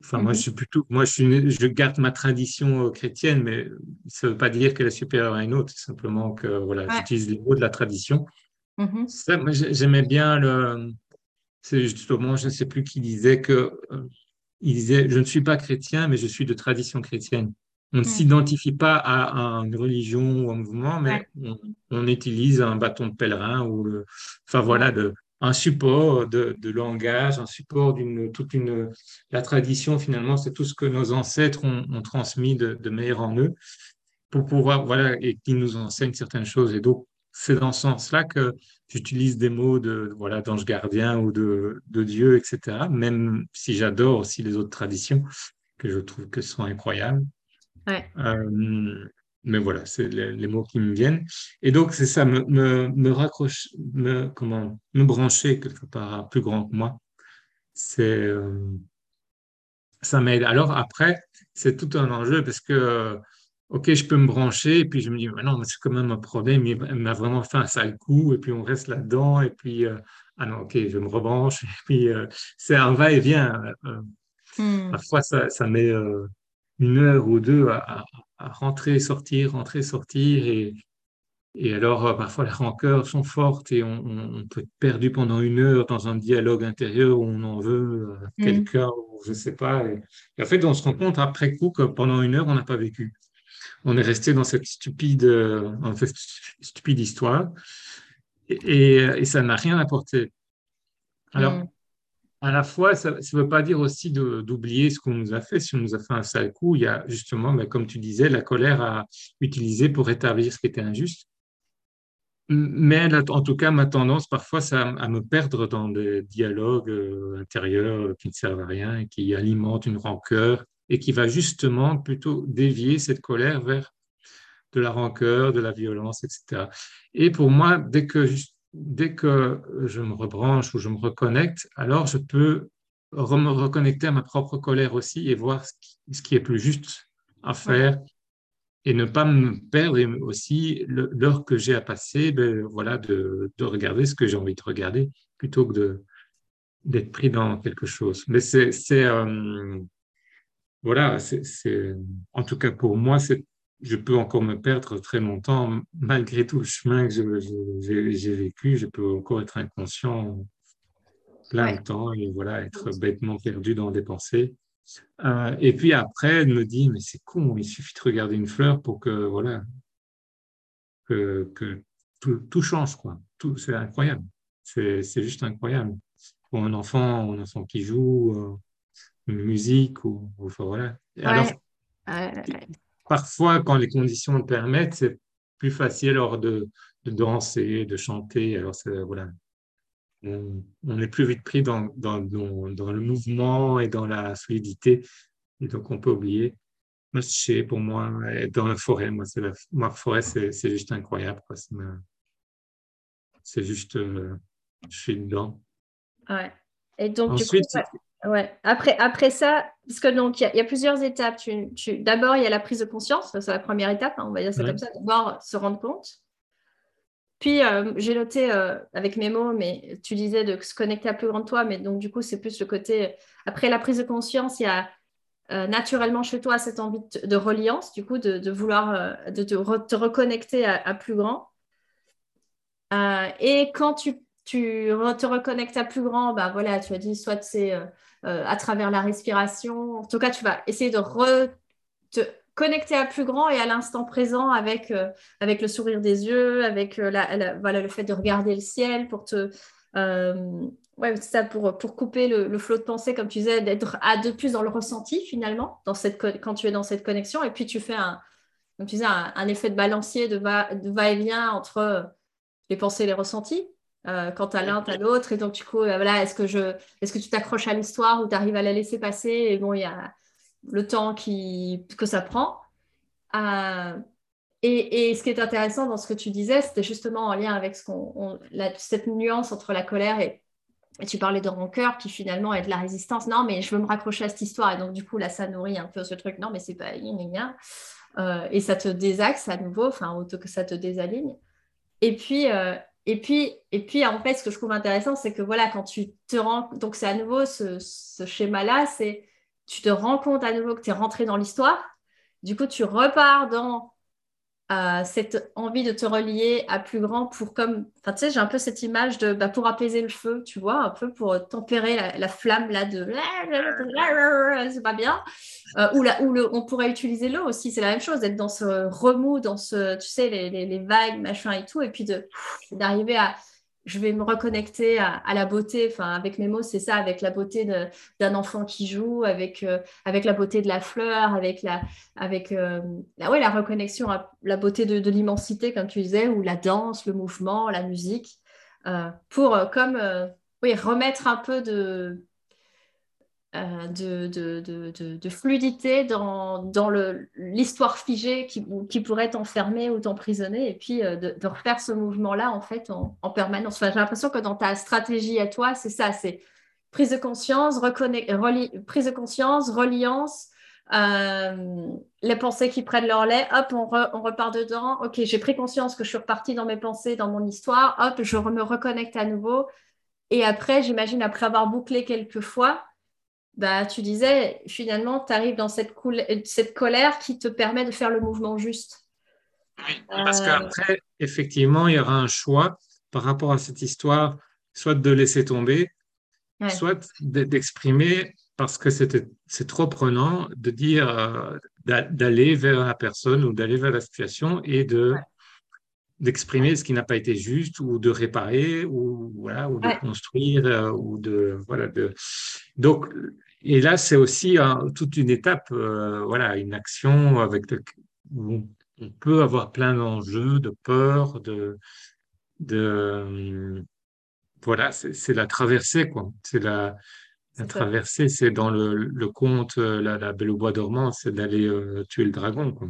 Enfin, moi, je mhm. suis plutôt, moi, je, suis, je garde ma tradition euh, chrétienne, mais ça ne veut pas dire qu'elle est supérieure à une autre, c'est simplement que voilà, j'utilise les mots de la tradition. Mhm. Ça, moi, j'aimais bien le. C'est justement, je ne sais plus qui disait que. Euh, il disait Je ne suis pas chrétien, mais je suis de tradition chrétienne. On ne mhm. s'identifie pas à, une religion ou un mouvement, mais on, on, utilise un bâton de pèlerin ou le, enfin voilà, de, un support de, langage, un support d'une toute une la tradition finalement, c'est tout ce que nos ancêtres ont, transmis de, meilleur en eux pour pouvoir voilà et qui nous enseignent certaines choses. Et donc c'est dans ce sens-là que j'utilise des mots de voilà d'ange gardien ou de, de Dieu, etc. Même si j'adore aussi les autres traditions que je trouve que sont incroyables. Ouais. Euh, mais voilà, c'est les, mots qui me viennent. Et donc, c'est ça, me, me, me raccrocher, me, comment, me brancher quelque part plus grand que moi. C'est, euh, ça m'aide. Alors après, c'est tout un enjeu parce que, euh, OK, je peux me brancher et puis je me dis, mais non, mais c'est quand même un problème, il m'a vraiment fait un sale coup et puis on reste là-dedans et puis, euh, ah non, OK, je me rebranche <laughs> et puis c'est un va-et-vient. Hmm. Parfois, ça, ça met une heure ou deux à, rentrer, sortir, rentrer, sortir. Et, et alors, euh, parfois, les rancœurs sont fortes et on, peut être perdu pendant une heure dans un dialogue intérieur où on en veut à mm. quelqu'un, ou je ne sais pas. Et, en fait, on se rend compte après coup que pendant une heure, on n'a pas vécu. On est resté dans cette stupide, euh, en fait, stupide histoire et, et, ça n'a rien apporté. Alors, mm à la fois, ça ne veut pas dire aussi d'oublier ce qu'on nous a fait. Si on nous a fait un sale coup, il y a justement, ben, comme tu disais, la colère à utiliser pour rétablir ce qui était injuste. Mais en tout cas, ma tendance parfois, c'est à me perdre dans des dialogues euh, intérieurs qui ne servent à rien et qui alimentent une rancœur et qui va justement plutôt dévier cette colère vers de la rancœur, de la violence, etc. Et pour moi, dès que, dès que je me rebranche ou je me reconnecte, alors je peux me reconnecter à ma propre colère aussi et voir ce qui, est plus juste à faire et ne pas me perdre aussi l'heure que j'ai à passer, ben, voilà, de, de, regarder ce que j'ai envie de regarder plutôt que d'être pris dans quelque chose. Mais c'est, euh, voilà, c'est, en tout cas pour moi, c'est, je peux encore me perdre très longtemps malgré tout le chemin que j'ai vécu. Je peux encore être inconscient plein de temps et voilà, être bêtement perdu dans des pensées. Euh, et puis après, elle me dit, mais c'est con, il suffit de regarder une fleur pour que, voilà, que, que tout, tout, change, quoi. Tout, c'est incroyable. C'est, juste incroyable. Pour un enfant, un enfant qui joue, euh, une musique, ou, voilà. Alors, parfois, quand les conditions le permettent, c'est plus facile alors de, de danser, de chanter. Alors, voilà, on, est plus vite pris dans, dans, dans, le mouvement et dans la fluidité. Et donc, on peut oublier. Marcher, pour moi, dans la forêt, moi, c'est la, ma forêt, c'est, juste incroyable. C'est, juste, euh, je suis dedans. Ouais. Et donc, Ensuite, ouais. Après, après ça, parce que donc, il y, a plusieurs étapes. Tu, tu, d'abord, il y a la prise de conscience. C'est la première étape, hein, on va dire ça comme ça. D'abord, se rendre compte. Puis, euh, j'ai noté euh, avec mes mots, mais tu disais de se connecter à plus grand de toi, mais donc du coup, c'est plus le côté. Après la prise de conscience, il y a euh, naturellement chez toi cette envie de, reliance, du coup, de, vouloir de te, reconnecter à, plus grand. et quand tu, tu te reconnectes à plus grand, bah voilà, tu as dit soit c'est à travers la respiration. En tout cas, tu vas essayer de te connecter à plus grand et à l'instant présent avec, euh, le sourire des yeux, avec euh, la, le fait de regarder le ciel pour te. Euh, ouais, ça, pour, pour couper le, flot de pensée, comme tu disais, d'être à de plus dans le ressenti finalement, dans cette, quand tu es dans cette connexion. Et puis tu fais un, comme tu disais, un, effet de balancier, de va, de va et vient entre les pensées et les ressentis. Quand tu as l'un, tu as l'autre. Et donc, du coup, voilà, est-ce que, je, est-ce que tu t'accroches à l'histoire ou tu arrives à la laisser passer? Et bon, il y a le temps qui, que ça prend. Euh, et, ce qui est intéressant dans ce que tu disais, c'était justement en lien avec ce qu'on, cette nuance entre la colère et, tu parlais de rancœur qui finalement est de la résistance. Non, mais je veux me raccrocher à cette histoire. Et donc, du coup, là, ça nourrit un peu ce truc. Non, mais c'est pas euh, et ça te désaxe à nouveau, enfin, autant que ça te désaligne. Et puis, euh, et puis, et puis, en fait, ce que je trouve intéressant, c'est que voilà, quand tu te rends, donc c'est à nouveau ce, ce schéma-là, c'est tu te rends compte à nouveau que tu es rentré dans l'histoire. Du coup, tu repars dans euh, cette envie de te relier à plus grand pour comme. Enfin, tu sais, j'ai un peu cette image de bah, pour apaiser le feu, tu vois, un peu pour tempérer la, flamme là de. <laughs> C'est pas bien. Euh, ou, là, ou le, on pourrait utiliser l'eau aussi, c'est la même chose, d'être dans ce remous, dans ce, tu sais, les, les vagues, machin et tout, et puis d'arriver à je vais me reconnecter à, la beauté, enfin avec mes mots, c'est ça, avec la beauté d'un enfant qui joue, avec, euh, avec la beauté de la fleur, avec la, avec, euh, la, ouais, la reconnexion à la beauté de, l'immensité, comme tu disais, ou la danse, le mouvement, la musique, euh, pour comme oui, remettre un peu de, euh, de, fluidité dans, dans l'histoire figée qui, qui pourrait t'enfermer ou t'emprisonner et puis euh, de, refaire ce mouvement-là en fait en, permanence. Enfin, j'ai l'impression que dans ta stratégie à toi, c'est ça, c'est prise de conscience, prise de conscience, reliance, euh, les pensées qui prennent leur lait, hop, on, on repart dedans. Ok, j'ai pris conscience que je suis repartie dans mes pensées, dans mon histoire, hop, je me reconnecte à nouveau. Et après, j'imagine, après avoir bouclé quelques fois, bah, tu disais, finalement, tu arrives dans cette, cette colère qui te permet de faire le mouvement juste. Oui, parce euh, qu'après, effectivement, il y aura un choix par rapport à cette histoire, soit de laisser tomber, soit d'exprimer, parce que c'est trop prenant, de dire, euh, d'aller vers la personne ou d'aller vers la situation et de d'exprimer ce qui n'a pas été juste ou de réparer ou voilà ou de construire euh, ou de voilà de donc et là c'est aussi toute une étape euh, voilà une action avec où on peut avoir plein d'enjeux de peur de de voilà c'est la traversée quoi c'est la à traverser. C'est dans le, le conte la, la, Belle au bois dormant, c'est d'aller tuer le dragon. Quoi.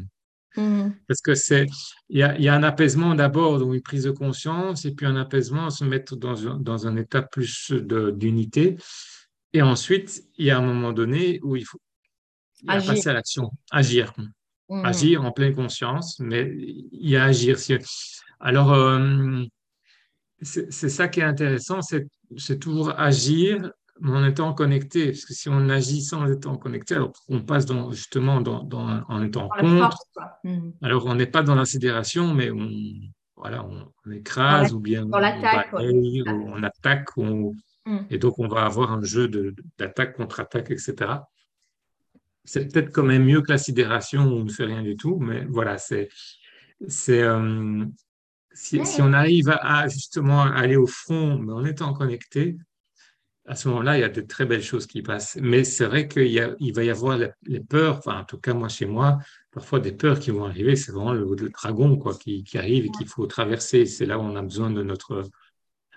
Mmh. Parce que c'est, il y a, y a, un apaisement d'abord, donc une prise de conscience, et puis un apaisement, se mettre dans un, dans un état plus d'unité. Et ensuite, il y a un moment donné où il faut passer à l'action, agir. Mmh. Agir en pleine conscience, mais il y a agir. Alors, euh, c'est ça qui est intéressant, c'est toujours agir en étant connecté. Parce que si on agit sans étant connecté, alors on passe dans, justement dans, dans, en étant contre. Mmh. Alors on n'est pas dans l'insidération, mais on, voilà, on, écrase ou bien on, attaque, on attaque. Mmh. Et donc on va avoir un jeu d'attaque, contre-attaque, etc. C'est peut-être quand même mieux que la sidération où on ne fait rien du tout, mais voilà, c'est. c'est euh, si, si, on arrive à, justement aller au front, mais en étant connecté, à ce moment-là, il y a de très belles choses qui passent. Mais c'est vrai qu'il il va y avoir les peurs, enfin, en tout cas, moi, chez moi, parfois des peurs qui vont arriver. C'est vraiment le, dragon quoi, qui, arrive et qu'il faut traverser. C'est là où on a besoin de notre,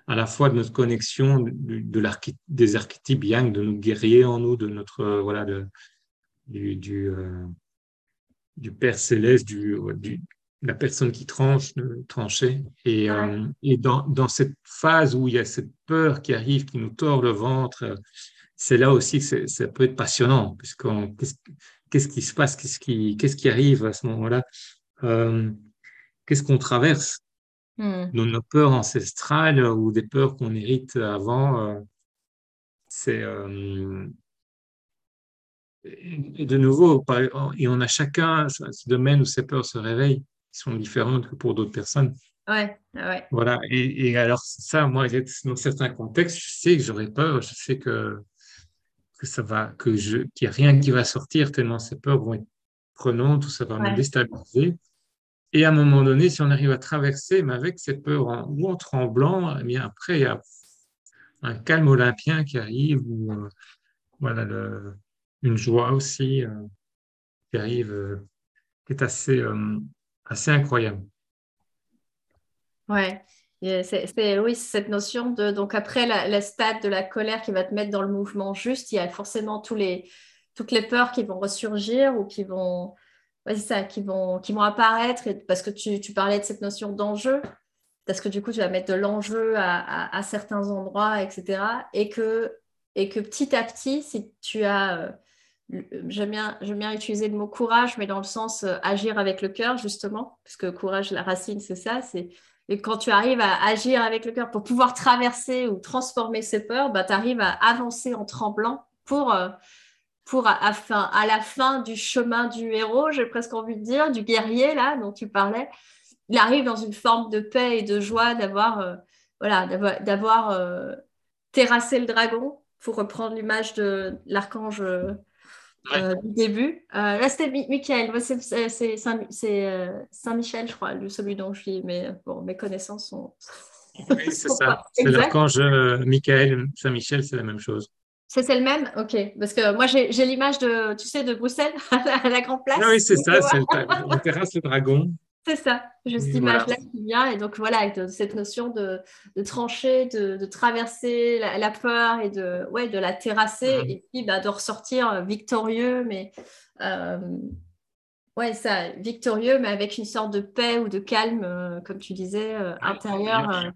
à la fois de notre connexion de, de des archétypes yang, de nos guerriers en nous, de notre, voilà, de, du, du, euh, Père céleste, du, du, la personne qui tranche de trancher. Et, euh, et dans, dans, cette phase où il y a cette peur qui arrive, qui nous tord le ventre, c'est là aussi que ça peut être passionnant, puisqu'on qu'est-ce qui se passe, qu'est-ce qui, qu'est-ce qui arrive à ce moment-là, euh, qu'est-ce qu'on traverse, hmm. nos, peurs ancestrales ou des peurs qu'on hérite avant. Euh, c'est et de nouveau, et on a chacun ce domaine où ces peurs se réveillent sont différentes que pour d'autres personnes. Ouais, ouais. Voilà. Et, et, alors, ça, moi, dans certains contextes, je sais que j'aurais peur, je sais que, que ça va, que je, qu'il n'y a rien qui va sortir tellement ces peurs vont être prenantes, tout ça va me déstabiliser. Et à un moment donné, si on arrive à traverser, mais avec cette peur en, ou en tremblant, eh bien après, il y a un calme olympien qui arrive, ou euh, voilà, le, une joie aussi euh, qui arrive, euh, qui est assez, assez incroyable. Ouais. C'est, oui, cette notion de. Donc, après la, stade de la colère qui va te mettre dans le mouvement juste, il y a forcément tous les, toutes les peurs qui vont ressurgir ou qui vont. ça, qui vont, qui vont apparaître. parce que tu, tu, parlais de cette notion d'enjeu, parce que du coup, tu vas mettre de l'enjeu à, à, certains endroits, etc. Et que, et que petit à petit, si tu as. J'aime bien, bien, utiliser le mot courage, mais dans le sens euh, agir avec le cœur, justement, parce que courage, la racine, c'est ça. C'est et quand tu arrives à agir avec le cœur pour pouvoir traverser ou transformer ces peurs, bah, tu arrives à avancer en tremblant pour, euh, pour à, à, la fin du chemin du héros, j'ai presque envie de dire, du guerrier là dont tu parlais. Il arrive dans une forme de paix et de joie d'avoir euh, voilà, d'avoir terrassé le dragon, pour reprendre l'image de l'archange euh, du début. Euh, là, c'était Michael. C'est euh, Saint-Michel, je crois, celui dont je suis. Mais bon, mes connaissances sont. Oui, c'est <laughs> ça. C'est l'archange Michael. Saint-Michel, c'est la même chose. C'est le même? Ok. Parce que moi, j'ai l'image de, tu sais, de Bruxelles, <laughs> à la, Grande Place. Ah oui, c'est ça. C'est la terrasse le dragon. C'est ça, juste cette image-là qui vient. Et donc voilà, cette notion de, trancher, de, traverser la, peur et de, ouais, de la terrasser et puis bah, de ressortir euh, victorieux, mais euh, ouais, ça, victorieux, mais avec une sorte de paix ou de calme, euh, comme tu disais, intérieur.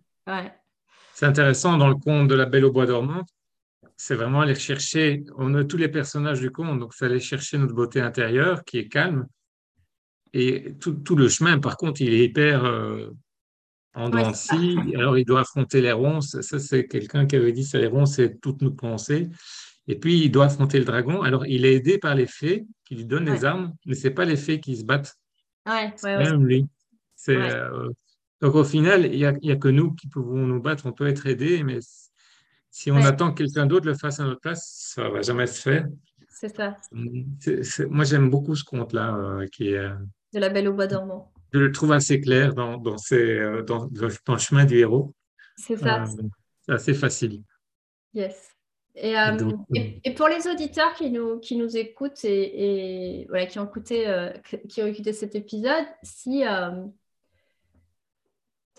C'est intéressant dans le conte de la Belle au bois dormant. C'est vraiment aller chercher, on a tous les personnages du conte, donc c'est aller chercher notre beauté intérieure qui est calme et tout, le chemin, par contre, il est hyper euh, en dents <laughs> Alors, il doit affronter les ronces. Ça, c'est quelqu'un qui avait dit ça, les ronces, c'est toutes nos pensées. Et puis, il doit affronter le dragon. Alors, il est aidé par les fées qui lui donnent les armes, mais ce n'est pas les fées qui se battent. Ouais, même lui. Euh, donc, au final, il n'y a, a, que nous qui pouvons nous battre. On peut être aidé, mais si on attend que quelqu'un d'autre le fasse à notre place, ça ne va jamais se faire. C'est ça. moi, j'aime beaucoup ce conte-là, euh, qui est de la Belle au bois dormant. Je le trouve assez clair dans, dans, euh, dans, dans le chemin du héros. C'est ça. Euh, c'est assez facile. Yes. Euh, et, et, pour les auditeurs qui nous, qui nous écoutent et, voilà, qui, ont écouté, qui ont écouté cet épisode, si,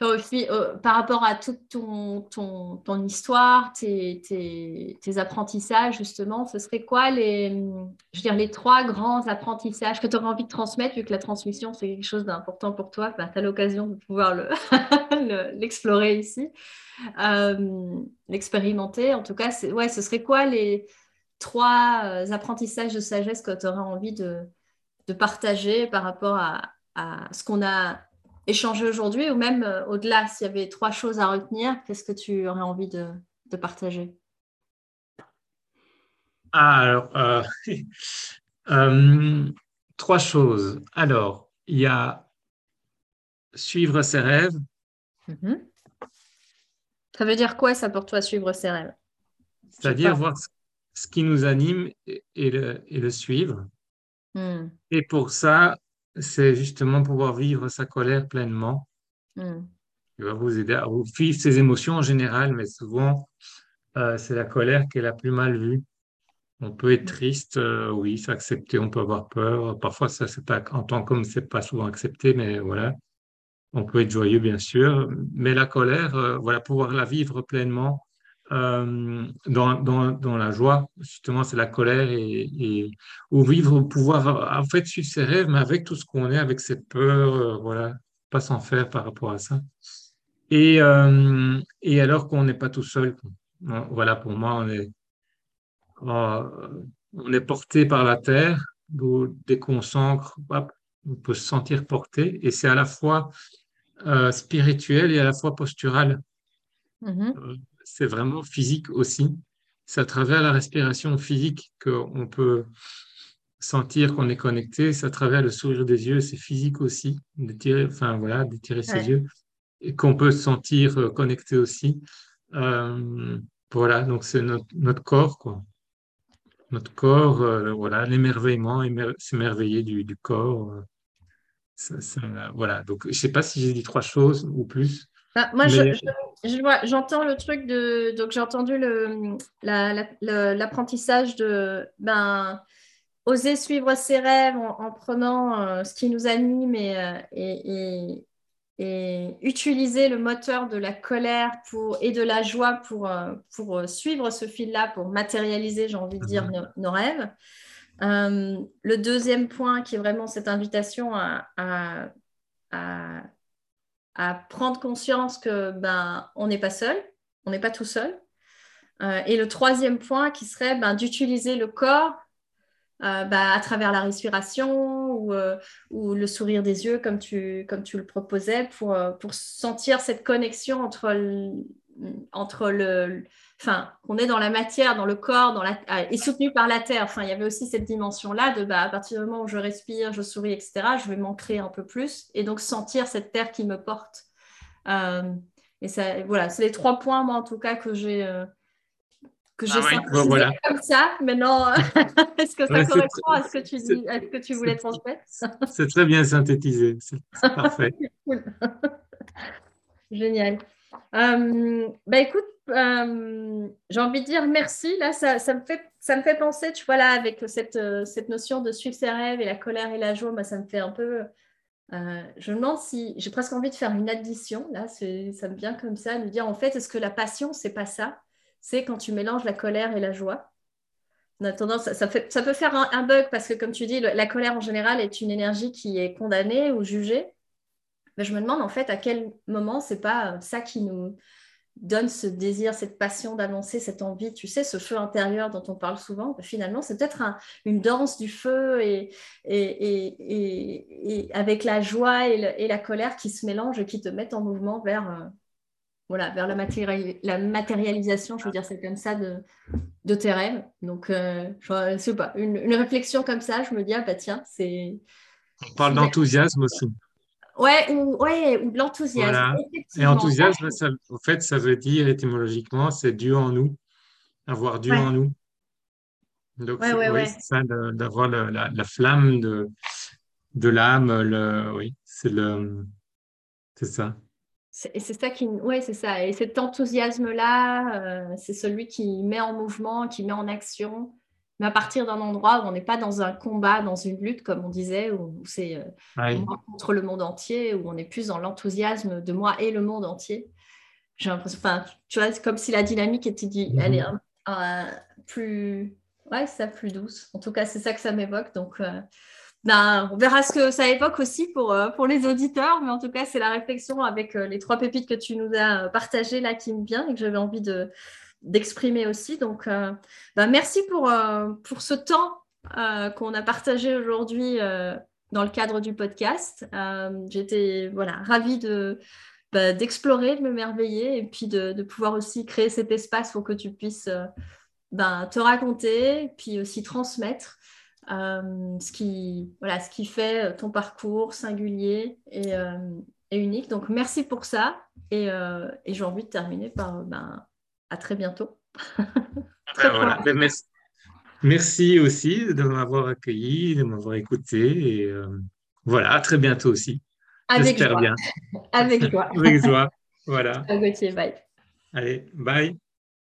Euh, par rapport à toute ton, ton, ton histoire, tes, tes, tes, apprentissages, justement, ce serait quoi les, je dire, les trois grands apprentissages que tu aurais envie de transmettre, vu que la transmission, c'est quelque chose d'important pour toi, bah, tu as l'occasion de pouvoir <laughs> l'explorer le, ici, euh, l'expérimenter. En tout cas, ouais, ce serait quoi les trois euh, apprentissages de sagesse que tu aurais envie de, de, partager par rapport à, à ce qu'on a échanger aujourd'hui ou même euh, au-delà, s'il y avait trois choses à retenir, qu'est-ce que tu aurais envie de, partager? Ah, alors, euh, <laughs> euh, trois choses. Alors, il y a suivre ses rêves. Mhm. Ça veut dire quoi ça pour toi, suivre ses rêves? C'est-à-dire voir ce qui nous anime et, le, et le, suivre. Hmm. Et pour ça, c'est justement pouvoir vivre sa colère pleinement. Hmm. Il va vous aider à vivre ses émotions en général, mais souvent, euh, c'est la colère qui est la plus mal vue. On peut être triste, euh, oui, s'accepter, on peut avoir peur. Parfois, ça, c'est pas, en tant qu'homme, c'est pas souvent accepté, mais voilà. On peut être joyeux, bien sûr, mais la colère, euh, voilà, pouvoir la vivre pleinement, euh, dans, dans, dans, la joie, justement, c'est la colère et, et, ou vivre, pouvoir en fait suivre ses rêves, mais avec tout ce qu'on est, avec ses peurs, euh, voilà, pas s'en faire par rapport à ça. Et, euh, et alors qu'on n'est pas tout seul. Voilà, pour moi, on est, on est porté par la terre, dès qu'on s'ancre, on peut se sentir porté, et c'est à la fois spirituel et à la fois postural. Mm-hmm c'est vraiment physique aussi. C'est à travers la respiration physique qu'on peut sentir qu'on est connecté. C'est à travers le sourire des yeux, c'est physique aussi, d'étirer, enfin voilà, d'étirer ses yeux, et qu'on peut se sentir euh, connecté aussi. Euh, voilà, donc c'est notre, corps, quoi. Notre corps, euh, voilà, l'émerveillement, s'émerveiller du, du corps. voilà, donc je ne sais pas si j'ai dit trois choses ou plus. Bah, moi, j'entends le truc de. Donc, j'ai entendu l'apprentissage de ben, oser suivre ses rêves en, prenant euh, ce qui nous anime euh, et, et, utiliser le moteur de la colère pour, et de la joie pour, euh, pour suivre ce fil-là, pour matérialiser, j'ai envie de dire, mhm. nos, rêves. le deuxième point qui est vraiment cette invitation à, à à prendre conscience que ben on n'est pas seul, on n'est pas tout seul. Euh, et le troisième point qui serait ben, d'utiliser le corps euh, ben, à travers la respiration ou, euh, ou, le sourire des yeux comme tu, comme tu le proposais pour, pour sentir cette connexion entre entre le, enfin, on est dans la matière, dans le corps, dans la, et soutenu par la terre. Enfin, il y avait aussi cette dimension-là de, bah, à partir du moment où je respire, je souris, etc., je vais m'ancrer un peu plus et donc sentir cette terre qui me porte. Euh, et ça, voilà, c'est les trois points, moi, en tout cas, que j'ai. Euh, que j'ai ah comme ça. Maintenant, <laughs> est-ce que ça correspond à ce que tu, dis, à ce que tu voulais transmettre? C'est très bien synthétisé, c'est <laughs> parfait. <laughs> Génial. Euh, bah écoute, euh, j'ai envie de dire merci. Là, ça, me fait, ça me fait penser, tu vois, là, avec cette, euh, cette notion de suivre ses rêves et la colère et la joie, moi, ça me fait un peu. je me demande si j'ai presque envie de faire une addition. Là, ça me vient comme ça, de dire en fait, est-ce que la passion, c'est pas ça? C'est quand tu mélanges la colère et la joie. On a tendance, ça, peut faire un, un, bug parce que, comme tu dis, la colère en général est une énergie qui est condamnée ou jugée. Mais je me demande en fait à quel moment c'est pas ça qui nous donne ce désir, cette passion d'avancer, cette envie, tu sais, ce feu intérieur dont on parle souvent, bah, finalement, c'est peut-être une danse du feu et, et, avec la joie et, la colère qui se mélangent et qui te mettent en mouvement vers, euh, voilà, vers la, la, matérialisation, je veux dire, c'est comme ça, de, de tes rêves. Donc, euh, je sais pas, une, une, réflexion comme ça, je me dis, ah bah tiens, c'est... On parle d'enthousiasme aussi. Ouais, ou, ouais, ou de l'enthousiasme. Et enthousiasme, ça, en fait, ça veut dire étymologiquement, c'est Dieu en nous, avoir Dieu en nous. Donc, oui, c'est ça, d'avoir la, la, flamme de, de l'âme, oui, c'est le, c'est ça. Et c'est ça qui, ouais, c'est ça. Et cet enthousiasme-là, euh, c'est celui qui met en mouvement, qui met en action mais à partir d'un endroit où on n'est pas dans un combat, dans une lutte, comme on disait, où, c'est euh, contre le monde entier, où on est plus dans l'enthousiasme de moi et le monde entier. J'ai l'impression, enfin, tu vois, c'est comme si la dynamique était dit, elle est mhm. plus, ouais, ça, plus douce. En tout cas, c'est ça que ça m'évoque. Donc, euh, ben, on verra ce que ça évoque aussi pour, euh, pour les auditeurs, mais en tout cas, c'est la réflexion avec les trois pépites que tu nous as partagées là qui me vient et que j'avais envie de d'exprimer aussi. Donc, euh, bah, merci pour, euh, pour ce temps euh, qu'on a partagé aujourd'hui dans le cadre du podcast. J'étais voilà, ravie de, bah, d'explorer, de m'émerveiller et puis de, pouvoir aussi créer cet espace pour que tu puisses ben, te raconter, puis aussi transmettre ce, qui, voilà, ce qui fait ton parcours singulier et, unique. Donc, merci pour ça. Et, et j'ai envie de terminer par ben, à très bientôt. Ben, merci. aussi de m'avoir accueilli, de m'avoir écouté. Et euh, voilà, à très bientôt aussi. Avec joie. bien. <laughs> Avec joie. Avec joie. Voilà. Gauthier, bye. Allez, bye.